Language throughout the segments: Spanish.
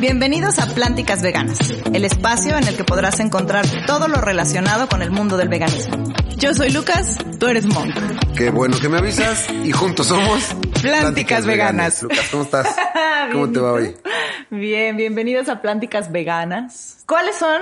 Bienvenidos a Plánticas Veganas, el espacio en el que podrás encontrar todo lo relacionado con el mundo del veganismo. Yo soy Lucas, tú eres Monk. Qué bueno que me avisas y juntos somos Plánticas, Veganas. Lucas, ¿cómo estás? ¿Cómo te va hoy? Bien, bienvenidos a Plánticas Veganas. ¿Cuáles son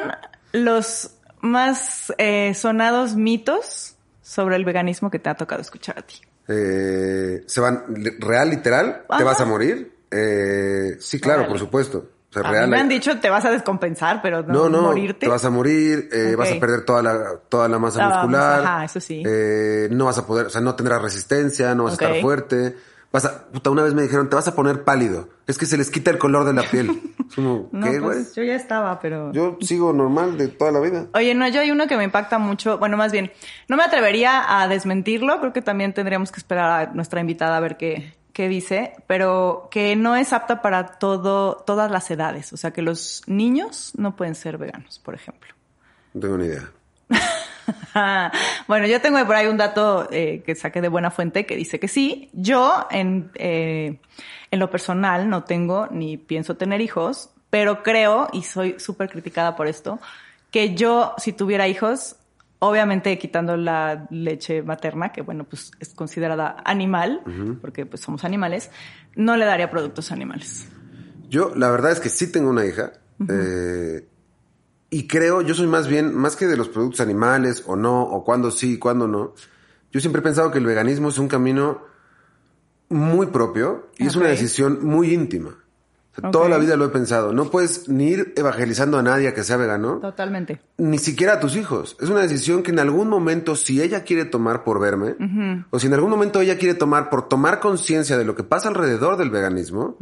los más eh, sonados mitos sobre el veganismo que te ha tocado escuchar a ti? Eh, ¿Se van real, literal? ¿Te vas a morir? Eh, sí, claro, Órale. por supuesto. Sea, A mí real. me han dicho te vas a descompensar, pero no, no, no, morirte. te vas a morir, eh, vas a perder toda la, toda la masa La muscular. ajá, eso sí. Eh, no vas a poder, o sea, no tendrás resistencia, no vas a estar fuerte. Vas a, puta, una vez me dijeron, te vas a poner pálido. Es que se les quita el color de la piel. Es como, No, ¿qué, güey? pues yo ya estaba, pero... Yo sigo normal de toda la vida. Oye, no, yo hay uno que me impacta mucho. Bueno, más bien, no me atrevería a desmentirlo. Creo que también tendríamos que esperar a nuestra invitada a ver qué, qué dice. Pero que no es apta para todo, todas las edades. O sea, que los niños no pueden ser veganos, por ejemplo. No tengo ni idea. bueno, yo tengo por ahí un dato eh, que saqué de buena fuente que dice que sí. Yo, en, eh, en lo personal, no tengo ni pienso tener hijos, pero creo, y soy súper criticada por esto, que yo, si tuviera hijos, obviamente quitando la leche materna, que bueno, pues es considerada animal, porque pues somos animales, no le daría productos animales. Yo, la verdad es que sí tengo una hija. eh, y creo, yo soy más bien, más que de los productos animales o no, o cuándo sí y cuándo no. Yo siempre he pensado que el veganismo es un camino muy propio y es una decisión muy íntima. Toda la vida lo he pensado. No puedes ni ir evangelizando a nadie a que sea vegano, Totalmente. ni siquiera a tus hijos. Es una decisión que en algún momento, si ella quiere tomar por verme, o si en algún momento ella quiere tomar por tomar conciencia de lo que pasa alrededor del veganismo,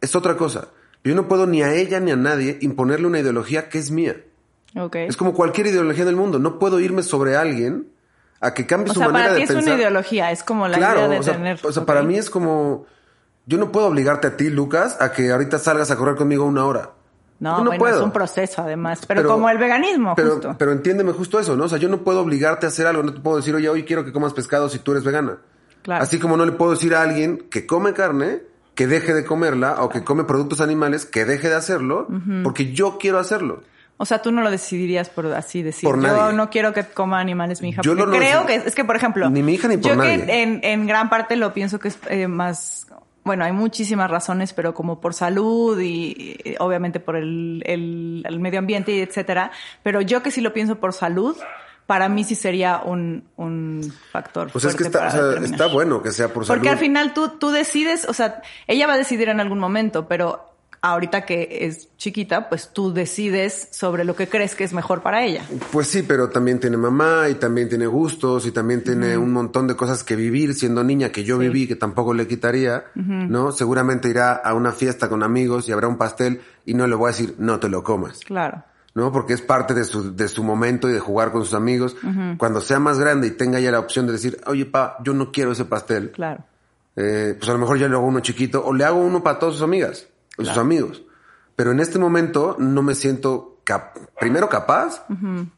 es otra cosa. Yo no puedo ni a ella ni a nadie imponerle una ideología que es mía. Es como cualquier ideología del mundo. No puedo irme sobre alguien a que cambie o su sea, manera para ti de es pensar. una ideología, es como la claro, idea de o sea, tener. o sea, para mí es como yo no puedo obligarte a ti, Lucas, a que ahorita salgas a correr conmigo una hora. No, Yo bueno, puedo. es un proceso además, pero, como el veganismo, pero, justo. Pero entiéndeme justo eso, ¿no? O sea, yo no puedo obligarte a hacer algo. No te puedo decir, oye, hoy quiero que comas pescado si tú eres vegana. Claro. Así como no le puedo decir a alguien que come carne que deje de comerla o que come productos animales que deje de hacerlo porque yo quiero hacerlo. O sea, tú no lo decidirías por así decir. Por yo nadie. no quiero que coma animales mi hija. Yo no- creo que es que, por ejemplo, Ni mi hija ni por yo nadie. que en, en gran parte lo pienso que es eh, más, bueno, hay muchísimas razones, pero como por salud y obviamente por el, el, el medio ambiente y etcétera. Pero yo que sí lo pienso por salud, para mí sí sería un, un factor. Pues es que está, o sea, está bueno que sea por salud. Porque al final tú, tú decides, o sea, ella va a decidir en algún momento, pero ahorita que es chiquita, pues tú decides sobre lo que crees que es mejor para ella. Pues sí, pero también tiene mamá y también tiene gustos y también tiene un montón de cosas que vivir siendo niña que yo Sí. viví que tampoco le quitaría, ¿no? Seguramente irá a una fiesta con amigos y habrá un pastel y no le voy a decir no te lo comas, Claro. ¿no? Porque es parte de su, de su momento y de jugar con sus amigos. Cuando sea más grande y tenga ya la opción de decir, oye, pa, yo no quiero ese pastel, Claro. eh, pues a lo mejor ya le hago uno chiquito o le hago uno para todas sus amigas sus amigos. Pero en este momento no me siento cap- primero capaz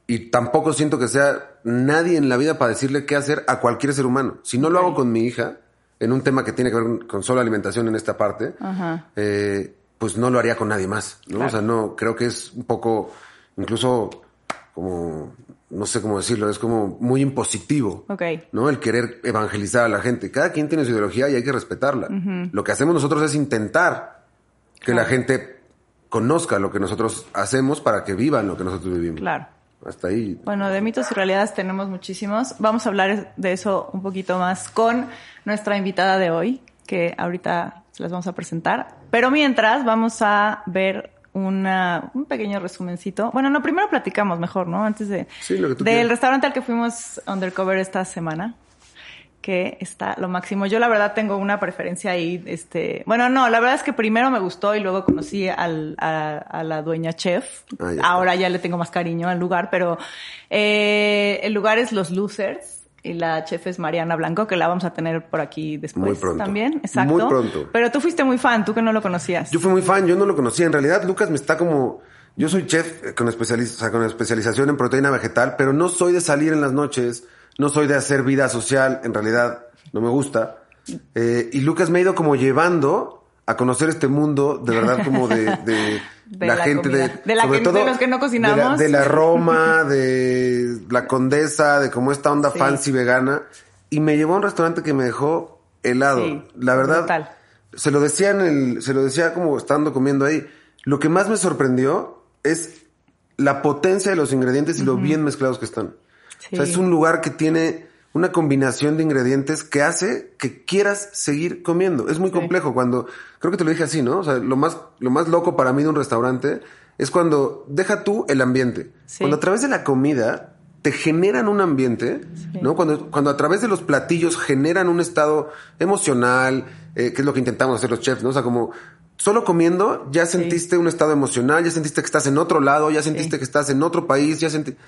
y tampoco siento que sea nadie en la vida para decirle qué hacer a cualquier ser humano. Si no lo hago con mi hija, en un tema que tiene que ver con- solo alimentación en esta parte, eh, pues no lo haría con nadie más, ¿no? Claro. O sea, no, creo que es un poco, incluso como, no sé cómo decirlo, es como muy impositivo. Ok. ¿no? El querer evangelizar a la gente. Cada quien tiene su ideología y hay que respetarla. Lo que hacemos nosotros es intentar que la gente conozca lo que nosotros hacemos para que vivan lo que nosotros vivimos. Claro. Hasta ahí. Bueno, de mitos y realidades tenemos muchísimos. Vamos a hablar de eso un poquito más con nuestra invitada de hoy, que ahorita se las vamos a presentar. Pero mientras vamos a ver una, un pequeño resumencito. Bueno, no, primero platicamos mejor, ¿no? Antes de Sí, del restaurante al que fuimos undercover esta semana que está lo máximo. Yo la verdad tengo una preferencia ahí, este, bueno, no, la verdad es que primero me gustó y luego conocí al, a, a la dueña chef. Ah, ya. Ahora ya le tengo más cariño al lugar, pero eh, el lugar es Los Losers y la chef es Mariana Blanco, que la vamos a tener por aquí después Muy pronto. también. Exacto. Muy pronto. Pero tú fuiste muy fan, tú que no lo conocías. Yo fui muy fan, yo no lo conocía. En realidad, Lucas me está como. Yo soy chef con, especializ- o sea, con especialización en proteína vegetal, pero no soy de salir en las noches, no soy de hacer vida social, en realidad no me gusta. Eh, y Lucas me ha ido como llevando a conocer este mundo, de verdad, como de, de, De la, la gente, comida. de, De la sobre todo de los que no de la- cocinamos. De la, Roma, de la Condesa, de como esta onda Sí. fancy vegana. Y me llevó a un restaurante que me dejó helado. Sí, la verdad, brutal. se lo decía en el, se lo decía como estando comiendo ahí. Lo que más me sorprendió es la potencia de los ingredientes y lo bien mezclados que están. O sea, es un lugar que tiene una combinación de ingredientes que hace que quieras seguir comiendo. Es muy complejo cuando, creo que te lo dije así, ¿no? O sea, lo más, lo más loco para mí de un restaurante es cuando deja tú el ambiente. Sí. Cuando a través de la comida te generan un ambiente, Sí. ¿no? Cuando, cuando a través de los platillos generan un estado emocional, eh, que es lo que intentamos hacer los chefs, ¿no? O sea, como solo comiendo ya sentiste un estado emocional, ya sentiste que estás en otro lado, ya sentiste que estás en otro país, ya sentiste...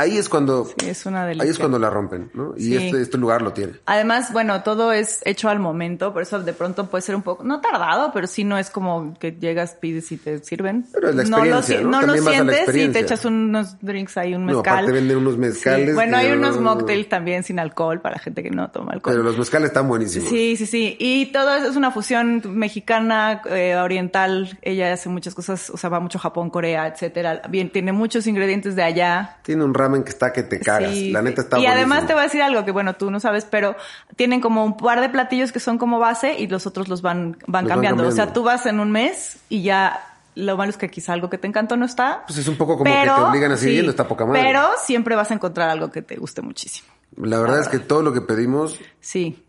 Ahí es cuando... Sí, es una Ahí es cuando la rompen, ¿no? Y Sí. este, este lugar lo tiene. Además, bueno, todo es hecho al momento, por eso de pronto puede ser un poco, no tardado, pero sí no es como que llegas, pides y te sirven. Pero es la no lo, experiencia, ¿no? no lo sientes y te echas unos drinks ahí, un No, mezcal. aparte venden unos mezcales Sí. Bueno, hay unos mocktails también sin alcohol para gente que no toma alcohol. Pero los mezcales están buenísimos. Sí, sí, sí. Y todo eso es una fusión mexicana, eh, oriental. Ella hace muchas cosas, o sea, va mucho a Japón, Corea, etcétera. Bien, tiene muchos ingredientes de allá. Tiene un ramen que está que te cagas. Sí, la neta está Y además te voy a decir algo que, bueno, tú no sabes, pero tienen como un par de platillos que son como base y los otros los van, van, van cambiando. O sea, tú vas en un mes y ya lo malo es que quizá algo que te encantó no está. Pues es un poco como que te obligan a seguir yendo, está poca madre. Pero siempre vas a encontrar algo que te guste muchísimo. La verdad es que todo lo que pedimos Sí.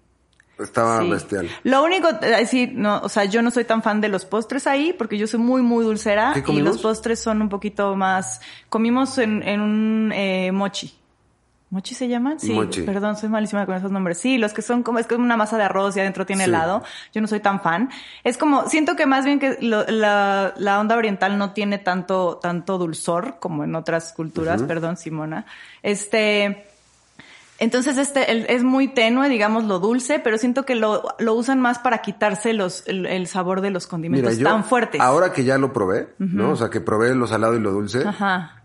Estaba sí. bestial. Lo único, sí, no, o sea, yo no soy tan fan de los postres ahí porque yo soy muy, muy dulcera ¿Qué y los postres son un poquito más. Comimos en, en un eh, mochi. ¿Mochi se llaman? Sí, Mochi. perdón, soy malísima con esos nombres. Sí, los que son como, es como una masa de arroz y adentro tiene Sí. helado. Yo no soy tan fan. Es como, siento que más bien que lo- la, la onda oriental no tiene tanto, tanto dulzor como en otras culturas, perdón, Simona. Este, entonces este el- es muy tenue, digamos, lo dulce, pero siento que lo, lo usan más para quitarse los, el, el sabor de los condimentos Mira, yo tan fuertes. ahora que ya lo probé, ¿no? O sea, que probé lo salado y lo dulce, Ajá.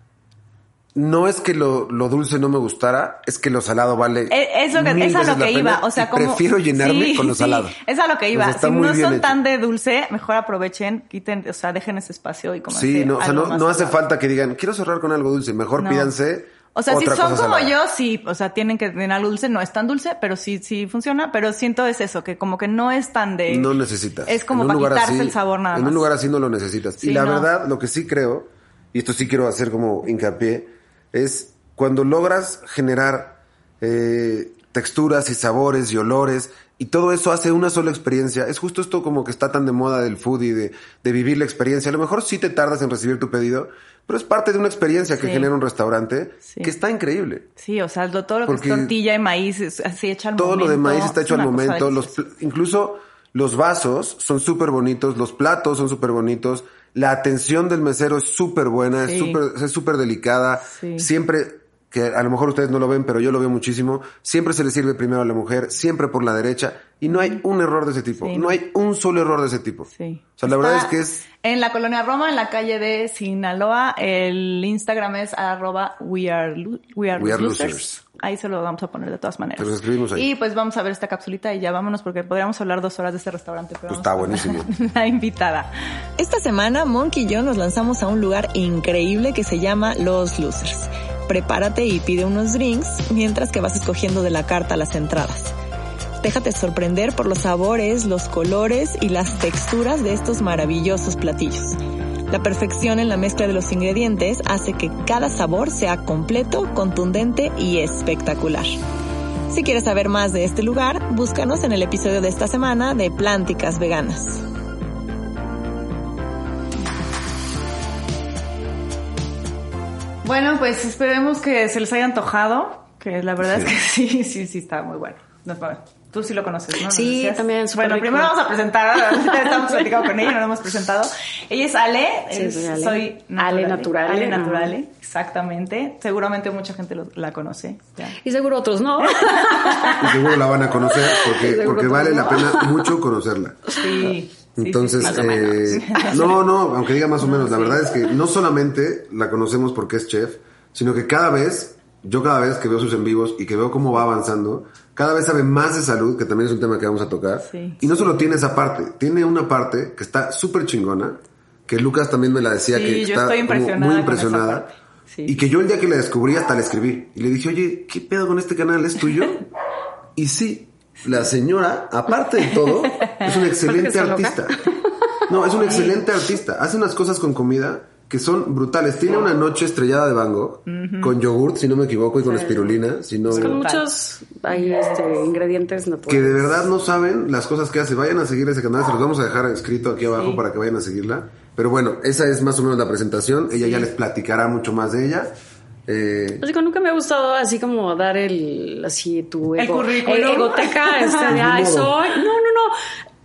no es que lo, lo dulce no me gustara, es que lo salado vale Eh, Eso que, es a lo que iba, o sea, como... prefiero llenarme Sí, con lo sí, salado. es a lo que iba. Si no son hecho. tan de dulce, mejor aprovechen, quiten, o sea, dejen ese espacio y como Sí, no, o sea, no, no hace falta que digan, quiero cerrar con algo dulce, mejor No. pídanse O sea, si son como salada. yo, sí, o sea, tienen que tener algo dulce, no es tan dulce, pero sí, sí funciona, pero siento es eso, que como que no es tan de... No necesitas. Es como En para quitarse así- el sabor nada En más. un lugar así no lo necesitas. Sí, y la no. verdad, lo que sí creo, y esto sí quiero hacer como hincapié, es cuando logras generar eh, texturas y sabores y olores, y todo eso hace una sola experiencia. Es justo esto como que está tan de moda del food y de, de vivir la experiencia. A lo mejor sí te tardas en recibir tu pedido, pero es parte de una experiencia que Sí. genera un restaurante Sí. que está increíble. Sí, o sea, todo lo Porque que es tortilla y maíz, es así hecha al todo momento. lo de maíz está es hecho al momento. Los, incluso los vasos son súper bonitos, los platos son súper bonitos, la atención del mesero es súper buena, Sí. es súper es súper delicada. Siempre, que a lo mejor ustedes no lo ven, pero yo lo veo muchísimo, siempre se le sirve primero a la mujer, siempre por la derecha, y no hay un error de ese tipo. Sí, no hay un solo error de ese tipo. Sí. O sea, la verdad es que es... En la colonia Roma, en la calle de Sinaloa, el Instagram es arroba we are, we are We are losers. losers. Ahí se lo vamos a poner de todas maneras. Te los escribimos ahí. Y pues vamos a ver esta capsulita y ya vámonos porque podríamos hablar dos horas de este restaurante. Pero Pues está buenísimo. La invitada. Esta semana, Monkey y yo nos lanzamos a un lugar increíble que se llama Los Losers. Prepárate y pide unos drinks mientras que vas escogiendo de la carta las entradas. Déjate sorprender por los sabores, los colores y las texturas de estos maravillosos platillos. La perfección en la mezcla de los ingredientes hace que cada sabor sea completo, contundente y espectacular. Si quieres saber más de este lugar, búscanos en el episodio de esta semana de Plánticas Veganas. Bueno, pues esperemos que se les haya antojado, que la verdad Sí. es que sí, sí, sí, está muy bueno. No, bueno, Tú sí lo conoces, ¿no? ¿Nos Sí, también, Bueno, rico. primero vamos a presentar, estamos platicando con ella, no la hemos presentado. Ella es Ale, Sí, es- soy Ale. soy Ale Naturale, Ale. Naturale, exactamente. Seguramente mucha gente lo- la conoce. ya. Y seguro otros no. Y seguro la van a conocer porque, vale no. la pena mucho conocerla. Sí. sí, Entonces, sí, sí. eh, no, no, aunque diga más o menos, la verdad es que no solamente la conocemos porque es chef, sino que cada vez yo cada vez que veo sus en vivos y que veo cómo va avanzando, cada vez sabe más de salud, que también es un tema que vamos a tocar. Sí. y no solo tiene esa parte, tiene una parte que está súper chingona, que Lucas también me la decía Sí, que yo está estoy como impresionada muy impresionada. Y que yo el día que la descubrí hasta le escribí. Y le dije, oye, ¿qué pedo con este canal? ¿Es tuyo? y sí, la señora, aparte de todo, es una excelente artista. No, es un excelente artista. Hace unas cosas con comida que son brutales. Tiene una noche estrellada de Van Gogh, con yogurt, si no me equivoco, y con espirulina, si no... Con Brutal. muchos ahí, este, ingredientes Que naturales. de verdad no saben las cosas que hace. Vayan a seguir ese canal, se los vamos a dejar escrito aquí abajo Sí. para que vayan a seguirla. Pero bueno, esa es más o menos la presentación. Ella ya les platicará mucho más de ella. Eh, Pues digo, nunca me ha gustado así como dar el, así tu El ego, currículum. eh, egoteca, este, ay, soy, no, no, no,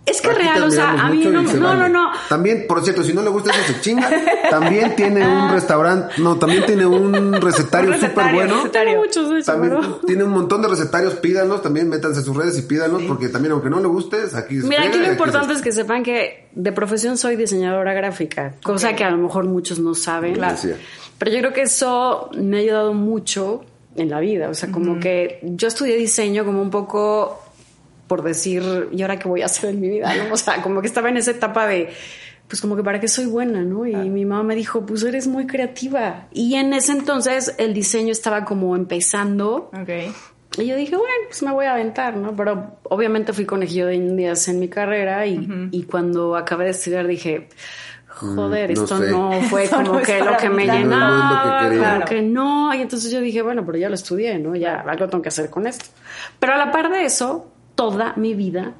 es que aquí real, o sea, a mí no, no, vale. no, no, También, por cierto, si no le gusta eso, se chinga. También tiene un restaurante, no, también tiene un recetario súper bueno. recetario. muchos de esos, También tiene un montón de recetarios, pídanlos, también métanse a sus redes y pídanlos, porque también aunque no le gustes, aquí Mira, pega aquí lo importante es que sepan que de profesión soy diseñadora gráfica, cosa que a lo mejor muchos no saben. Decía. Pero yo creo que eso me ha ayudado mucho en la vida. O sea, como que yo estudié diseño como un poco por decir, ¿y ahora qué voy a hacer en mi vida? ¿no? O sea, como que estaba en esa etapa de, pues como que para qué soy buena, ¿no? Y mi mamá me dijo, pues eres muy creativa. Y en ese entonces el diseño estaba como empezando. Ok. Y yo dije, bueno, pues me voy a aventar, ¿no? Pero obviamente fui conejillo de indias en mi carrera y, y cuando acabé de estudiar dije, joder, Mm, no esto sé. no fue Esto como no que lo que me. No, que llenaba, como Claro. que no. Y entonces yo dije, bueno, pero ya lo estudié, ¿no? Ya algo tengo que hacer con esto. Pero a la par de eso, toda mi vida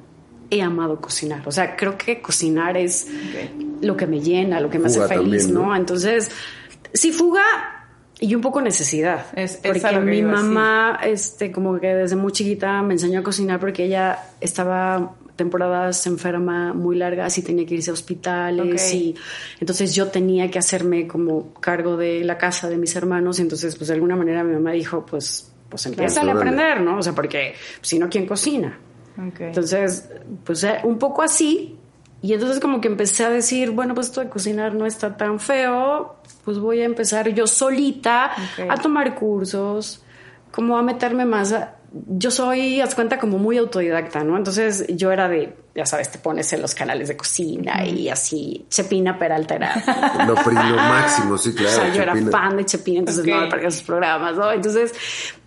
he amado cocinar. O sea, creo que cocinar es lo que me llena, lo que me Fuga hace feliz, también, ¿no? ¿no? Entonces, sí, fuga y un poco necesidad. Es- es porque mi mamá, este, como que desde muy chiquita me enseñó a cocinar porque ella estaba temporadas enferma muy largas y tenía que irse a hospitales y entonces yo tenía que hacerme como cargo de la casa de mis hermanos y entonces pues de alguna manera mi mamá dijo pues pues empieza a aprender, ¿no? O sea, porque si no, ¿quién cocina? Entonces, pues eh, un poco así. Y entonces como que empecé a decir, bueno, pues esto de cocinar no está tan feo, pues voy a empezar yo solita a tomar cursos, como a meterme más. a- yo soy, haz cuenta, como muy autodidacta, ¿no? Entonces yo era de, ya sabes, te pones en los canales de cocina y así, Chepina Peralta era Lo, lo máximo, sí, claro. o sea, yo era fan de Chepina, entonces Ok. no me perdía sus programas, ¿no? Entonces,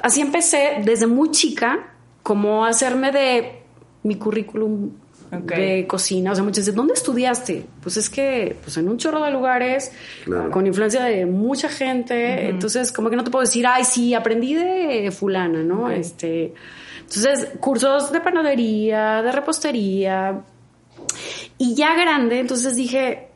así empecé desde muy chica, como a hacerme de mi currículum De cocina. O sea, muchos dicen, ¿dónde estudiaste? Pues es que, pues en un chorro de lugares, Claro. con influencia de mucha gente. Entonces, como que no te puedo decir, ay, sí, aprendí de fulana, ¿no? Este. Entonces, cursos de panadería, de repostería, y ya grande, entonces dije,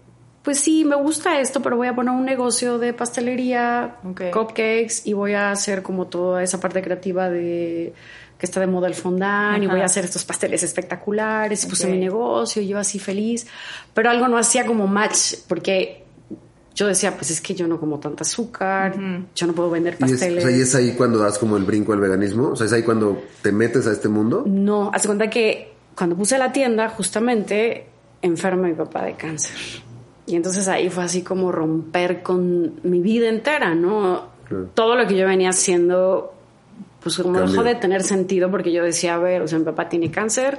pues sí, me gusta esto, pero voy a poner un negocio de pastelería, cupcakes y voy a hacer como toda esa parte creativa de que está de moda el fondant y voy a hacer estos pasteles espectaculares y puse Ok. mi negocio y yo así feliz, pero algo no hacía como match porque yo decía, pues es que yo no como tanta azúcar, yo no puedo vender Y es, o pasteles. sea, y es ahí cuando das como el brinco al veganismo. O sea, es ahí cuando te metes a este mundo. No, hace cuenta que cuando puse la tienda, justamente enferma mi papá de cáncer. Y entonces ahí fue así como romper con mi vida entera, ¿no? Claro. Todo lo que yo venía haciendo, pues como Cambió. dejó de tener sentido porque yo decía, a ver, o sea, mi papá tiene cáncer.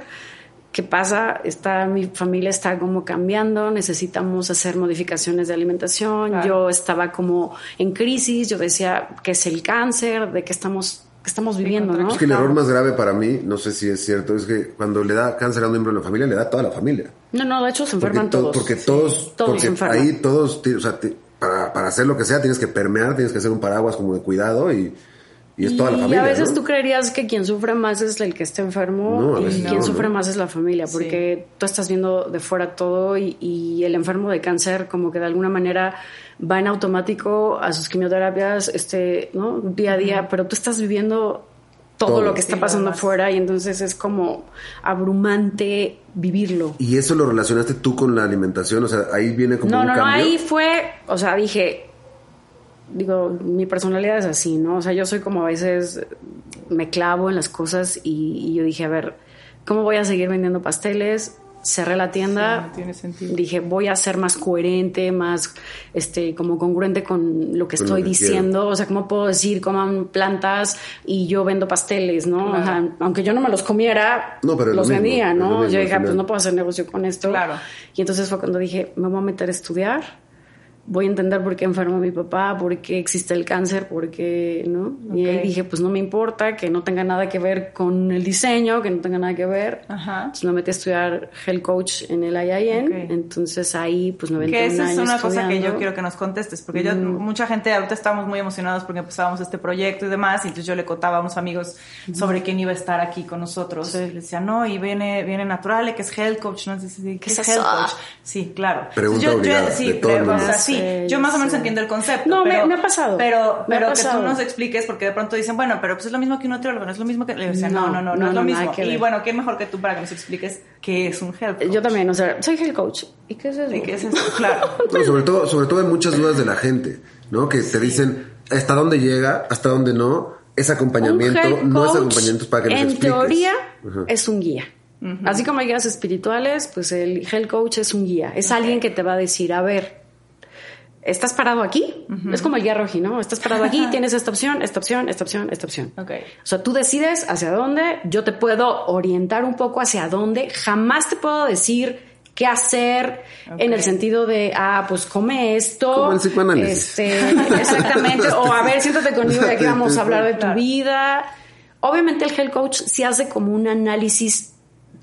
¿Qué pasa? Está, mi familia está como cambiando, necesitamos hacer modificaciones de alimentación. Claro. Yo estaba como en crisis, yo decía, ¿qué es el cáncer? ¿De qué estamos, qué estamos viviendo, no? Es que el error más grave para mí, no sé si es cierto, es que cuando le da cáncer a un miembro de la familia, le da a toda la familia. No, no, de hecho se Porque, enferman to- todos. porque Sí, todos, todos porque se enferman. ahí todos, o sea, para, para hacer lo que sea tienes que permear, tienes que hacer un paraguas como de cuidado y, y es toda la Y familia. a veces ¿no? tú creerías que quien sufre más es el que está enfermo No, y quien no, sufre más es la familia, porque tú estás viendo de fuera todo y, y el enfermo de cáncer como que de alguna manera va en automático a sus quimioterapias este, ¿no? día a día, pero tú estás viviendo todo, Todo. lo que está Sí, pasando afuera y entonces es como abrumante vivirlo. Y eso lo relacionaste tú con la alimentación, o sea, ahí viene como No, un no, no, ahí fue, o sea, dije, digo, mi personalidad es así, ¿no? O sea, yo soy como a veces me clavo en las cosas y, y yo dije, a ver, ¿cómo voy a seguir vendiendo pasteles cerré la tienda. Sí, no tiene sentido. Dije, voy a ser más coherente, más este, como congruente con lo que Con lo estoy que diciendo. O sea, ¿cómo puedo decir coman plantas y yo vendo pasteles, no? O sea, aunque yo no me los comiera, No, pero los vendía, ¿no? mismo yo dije, ah, pues no puedo hacer negocio con esto. Claro. Y entonces fue cuando dije, me voy a meter a estudiar. Voy a entender por qué enfermó mi papá, por qué existe el cáncer, por qué, ¿no? Y ahí dije, pues no me importa, que no tenga nada que ver con el diseño, que no tenga nada que ver. Ajá. Entonces me metí a estudiar Health Coach en el IIN. Ok. Entonces ahí pues me aventé Que un esa es una cosa que yo estudiando. quiero que nos contestes, porque yo, mucha gente ahorita estamos muy emocionados porque empezábamos este proyecto y demás, y entonces yo le contaba a unos amigos sobre quién iba a estar aquí con nosotros. Y les decía, no, y viene, viene Naturale, que es Health Coach, ¿no? Entonces, ¿qué, ¿Qué es es Health? Coach? Sí, claro. Pregunta Entonces, yo, yo- obligada sí, de todo el pero, o sea, sí, Sí, yo más o menos sí. entiendo el concepto. No, me- pero, me ha pasado. Pero, que tú nos expliques, porque de pronto dicen, bueno, pero pues es lo mismo que un nutriólogo, no es lo mismo que... Le decía, no, No, no, no, no, no, es lo no, mismo. Y bueno, qué mejor que tú para que nos expliques qué es un Health Coach. Yo también, o sea, soy Health Coach. ¿Y qué es eso? ¿Y qué es eso? Claro. No, sobre todo, sobre todo hay muchas dudas de la gente, ¿no? Que te dicen hasta dónde llega, hasta dónde no, es acompañamiento, no es acompañamiento para que nos En expliques. teoría, es un guía. Así como hay guías espirituales, pues el health coach es un guía. Es alguien que te va a decir, a ver, estás parado aquí. Es como el guía roji, ¿no? Estás parado aquí, tienes esta opción, esta opción, esta opción, esta opción. Ok. O sea, tú decides hacia dónde, yo te puedo orientar un poco hacia dónde, jamás te puedo decir qué hacer en el sentido de, ah, pues come esto. Como el psicoanálisis. Este, exactamente. o a ver, siéntate conmigo y aquí vamos a hablar de tu Claro. vida. Obviamente el health coach sí hace como un análisis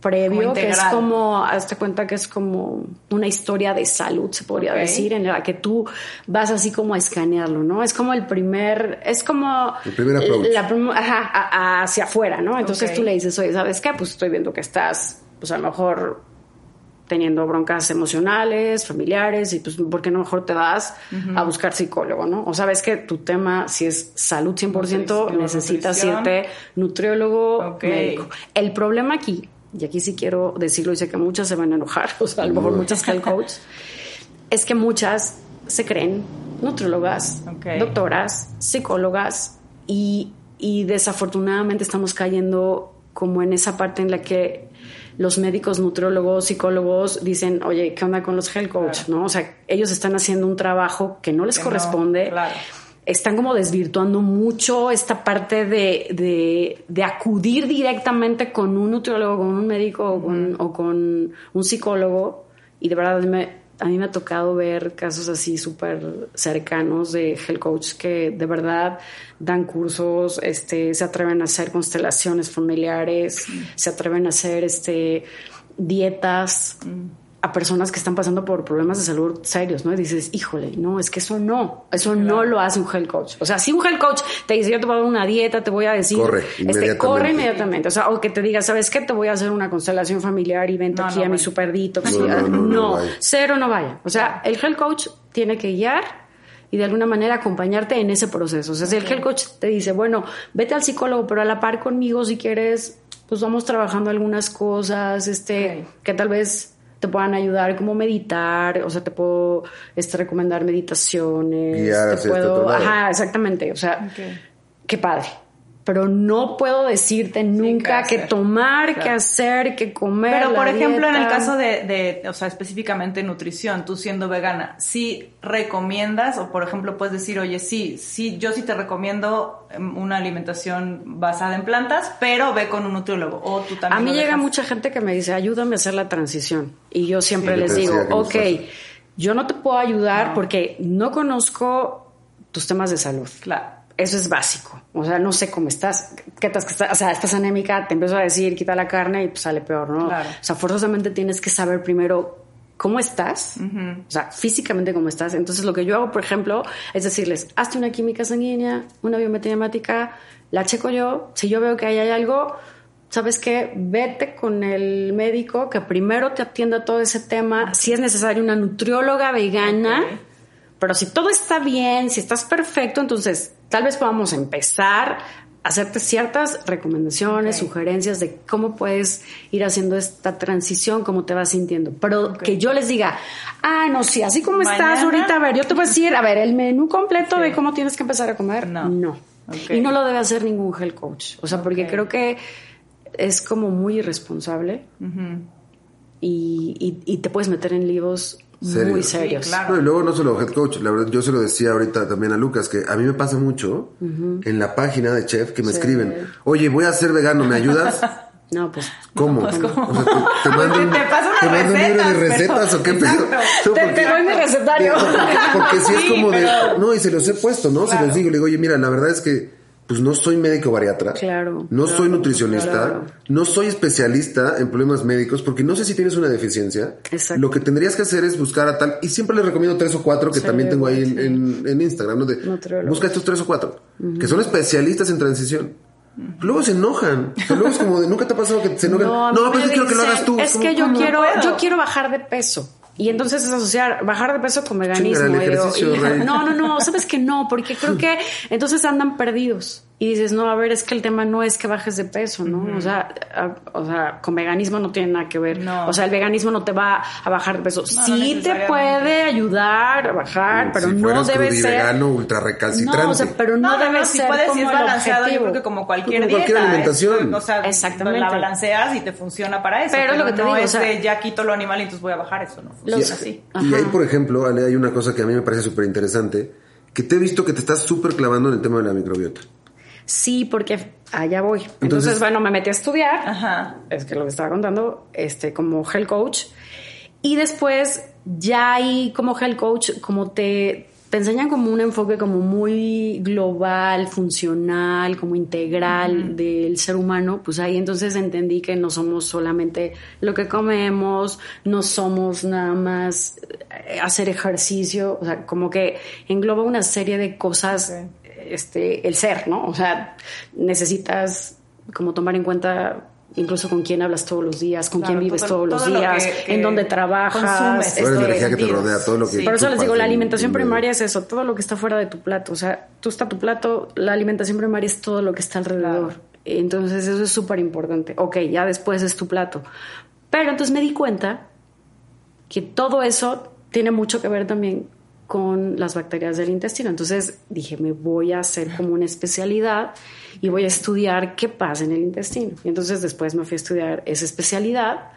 previo, que es como, hazte cuenta que es como una historia de salud, se podría Ok. decir, en la que tú vas así como a escanearlo, ¿no? Es como el primer, es como El primer approach. la ajá, a- a- hacia afuera, ¿no? Entonces Ok. tú le dices, oye, ¿sabes qué? Pues estoy viendo que estás, pues a lo mejor teniendo broncas emocionales, familiares, y pues, ¿por qué no mejor te vas a buscar psicólogo, no? O sabes que tu tema, si es salud 100%, Nutrición, necesitas nutrición. irte nutriólogo, Ok. médico. El problema aquí, y aquí sí quiero decirlo y sé que muchas se van a enojar, o sea, a lo mejor muchas health coach, es que muchas se creen nutriólogas, Ok. doctoras, psicólogas y, y desafortunadamente estamos cayendo como en esa parte en la que los médicos, nutriólogos, psicólogos dicen, oye, ¿qué onda con los health coach? ¿No? O sea, ellos están haciendo un trabajo que no les Que no, corresponde. claro. Están como desvirtuando mucho esta parte de, de- de acudir directamente con un nutriólogo, con un médico o, con, o con un psicólogo. Y de verdad me, a mí me ha tocado ver casos así súper cercanos de health coach que de verdad dan cursos, este, se atreven a hacer constelaciones familiares, se atreven a hacer este, dietas a personas que están pasando por problemas de salud serios, ¿no? Y dices, híjole, no, es que eso no, eso no lo hace un health coach. O sea, si un health coach te dice, yo te voy a dar una dieta, te voy a decir, Corre, este, inmediatamente. corre inmediatamente. O sea, o que te diga, ¿sabes qué? Te voy a hacer una constelación familiar y vente No, aquí no a mi vaya. super detox. No, no, no, cero no vaya. O sea, el health coach tiene que guiar y de alguna manera acompañarte en ese proceso. O sea, si el health coach te dice, bueno, vete al psicólogo, pero a la par conmigo si quieres, pues vamos trabajando algunas cosas, este, que tal vez te puedan ayudar como meditar, o sea, te puedo este, recomendar meditaciones, Guiar te puedo, ajá, exactamente, o sea, qué padre. Pero no puedo decirte nunca qué tomar, qué hacer, qué comer. Pero, la por ejemplo, en el caso de, de, o sea, específicamente nutrición, tú siendo vegana, ¿sí recomiendas o, por ejemplo, puedes decir, oye, sí, sí, yo sí te recomiendo em, una alimentación basada en plantas, pero ve con un nutriólogo o tú también A mí llega dejas? mucha gente que me dice, ayúdame a hacer la transición. Y yo siempre Sí, les digo, ok, yo no te puedo ayudar No. porque no conozco tus temas de salud. Claro. Eso es básico. O sea, no sé cómo estás. ¿Qué estás? O sea, estás anémica, te empiezo a decir, quita la carne y pues sale peor, ¿no? Claro. O sea, forzosamente tienes que saber primero cómo estás, o sea, físicamente cómo estás. Entonces, lo que yo hago, por ejemplo, es decirles, hazte una química sanguínea, una biometría la checo yo. Si yo veo que ahí hay algo, ¿sabes qué? Vete con el médico que primero te atienda todo ese tema. Si es necesario, una nutrióloga vegana. Ok. Pero si todo está bien, si estás perfecto, entonces tal vez podamos empezar a hacerte ciertas recomendaciones, sugerencias de cómo puedes ir haciendo esta transición, cómo te vas sintiendo. Pero que yo les diga, ah, no, sí, así como estás ahorita, a ver, yo te voy a decir, a ver, el menú completo Sí. de cómo tienes que empezar a comer. No. Ok. Y no lo debe hacer ningún health coach. O sea, porque creo que es como muy irresponsable y, y- y te puedes meter en líos muy Serios. Sí, claro. No, y luego no solo head coach, la verdad, yo se lo decía ahorita también a Lucas, que a mí me pasa mucho en la página de Chef que me escriben, oye, voy a ser vegano, ¿me ayudas? No, pues ¿Cómo? Pues, ¿cómo? O sea, te, te mando Pues, un, te paso unas te mando un libro de recetas, pero- o qué pedo. No, te, doy mi recetario. porque, porque sí es como de, no, y se los he puesto, ¿no? Se los digo, le digo, oye, mira, la verdad es que pues no soy médico bariatra, Claro, no claro, soy nutricionista, claro. no soy especialista en problemas médicos, porque no sé si tienes una deficiencia. Exacto. Lo que tendrías que hacer es buscar a tal, y siempre les recomiendo tres o cuatro que Sí, también tengo ahí en, sí. en- en Instagram, ¿no? De, busca estos tres o cuatro, que son especialistas en transición. Luego se enojan. O sea, luego es como de, nunca te ha pasado que se enojan. a No, mí pues me yo quiero que lo hagas tú. Es como, que yo quiero, yo quiero bajar de peso. Y entonces es asociar bajar de peso con veganismo. El Y digo, no, no, no, sabes que no, porque creo que entonces andan perdidos. Y dices, no, a ver, es que el tema no es que bajes de peso, ¿no? O sea, a- o sea, con veganismo no tiene nada que ver. No. O sea, el veganismo no te va a bajar de peso. no sí te puede ayudar a bajar, pero si no debe ser. vegano ultra recalcitrante. No, o sea, pero no, debe si ser puedes, como si es el balanceado, yo creo que como cualquier Como cualquier dieta. alimentación. es- o sea, Exactamente. la balanceas y te funciona para eso. Pero es lo que te no digo, o es sea- de ya quito lo animal y entonces voy a bajar eso, no funciona así. Y ahí, por ejemplo, Ale, hay una cosa que a mí me parece súper interesante, que te he visto que te estás súper clavando en el tema de la microbiota. Sí, porque allá voy. Entonces, Entonces- bueno, me metí a estudiar. Ajá. Es que lo que estaba contando, este, como health coach. Y después, ya ahí como health coach, como te, te enseñan como un enfoque como muy global, funcional, como integral del ser humano, pues ahí entonces entendí que no somos solamente lo que comemos, no somos nada más eh, hacer ejercicio, o sea, como que engloba una serie de cosas, este, el ser, ¿no? O sea, necesitas como tomar en cuenta incluso con quién hablas todos los días, con Claro, quién vives todo- todos los todo lo días, que- que en dónde trabajas, consumes. Toda la energía que te rodea, todo lo que... Sí. por eso les digo, la en- alimentación en- primaria es eso, todo lo que está fuera de tu plato. O sea, tú está tu plato, la alimentación primaria es todo lo que está alrededor. Claro. Entonces, eso es súper importante. Ok, ya después es tu plato. Pero entonces me di cuenta que todo eso tiene mucho que ver también con las bacterias del intestino. Entonces dije, me voy a hacer como una especialidad y voy a estudiar qué pasa en el intestino. Y entonces después me fui a estudiar esa especialidad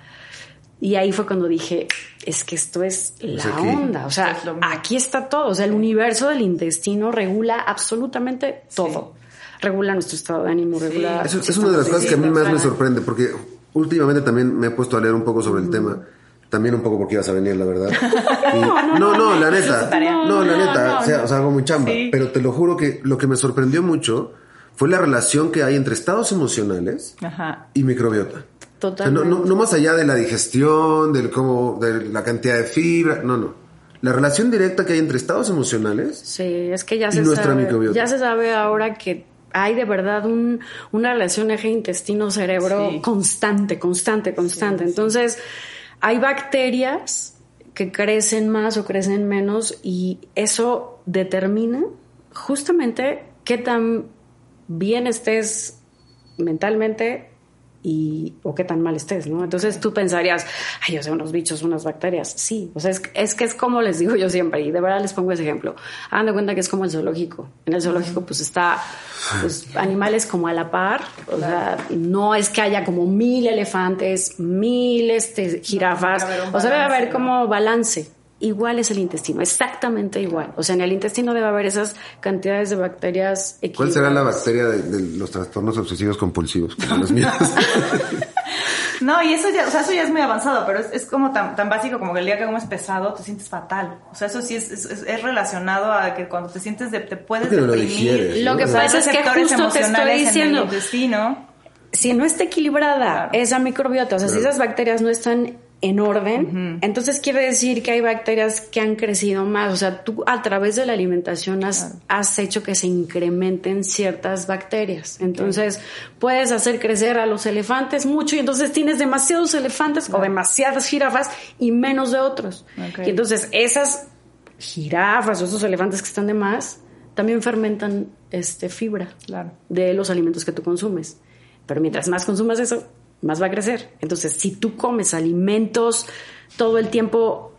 y ahí fue cuando dije, es que esto es la aquí. onda. O sea, Es aquí está todo. O sea, el universo del intestino regula absolutamente todo. Regula nuestro estado de ánimo, regula... Eso si es una de las cosas que a mí más me sorprende, porque últimamente también me he puesto a leer un poco sobre el tema. También un poco porque ibas a venir, la verdad. Y- no, no, la neta. No, la neta. no, o, sea, no. o sea, hago muy chamba. Sí. Pero te lo juro que lo que me sorprendió mucho fue la relación que hay entre estados emocionales Ajá. y microbiota. O sea, Totalmente. no, no, no más allá de la digestión, del cómo, de la cantidad de fibra, no, no. La relación directa que hay entre estados emocionales Sí, es que ya Y se nuestra sabe. microbiota. Ya se sabe ahora que hay de verdad un, una relación eje intestino-cerebro Sí. constante, constante, constante. Entonces, hay bacterias que crecen más o crecen menos y eso determina justamente qué tan bien estés mentalmente y o qué tan mal estés, ¿no? Entonces tú pensarías, ay, yo sé, unos bichos, unas bacterias. Sí, o sea, es, es que es como les digo yo siempre, y de verdad les pongo ese ejemplo. Hagan de cuenta que es como el zoológico. En el zoológico, pues está pues, animales como a la par. O sea, no es que haya como mil elefantes, mil este, jirafas. o sea, debe haber como balance. Igual es el intestino, exactamente igual. O sea, en el intestino debe haber esas cantidades de bacterias equilibradas. ¿Cuál será la bacteria de, de los trastornos obsesivos compulsivos? Como los míos. No, y eso ya, o sea, eso ya es muy avanzado, pero es, es como tan, tan básico como que el día que comes pesado te sientes fatal. O sea, eso sí es, es, relacionado a que cuando te sientes de, te puedes no lo digieres, Lo que O sea, pasa es que justo te estoy en el diciendo. intestino. si no está equilibrada Claro. esa microbiota, o sea, si esas bacterias no están en orden, entonces quiere decir que hay bacterias que han crecido más. O sea, tú a través de la alimentación has, has hecho que se incrementen ciertas bacterias. Entonces, puedes hacer crecer a los elefantes mucho y entonces tienes demasiados elefantes o demasiadas jirafas y menos de otros. Y entonces, esas jirafas o esos elefantes que están de más también fermentan este, fibra Claro. de los alimentos que tú consumes. Pero mientras más consumas eso, más va a crecer. Entonces, si tú comes alimentos todo el tiempo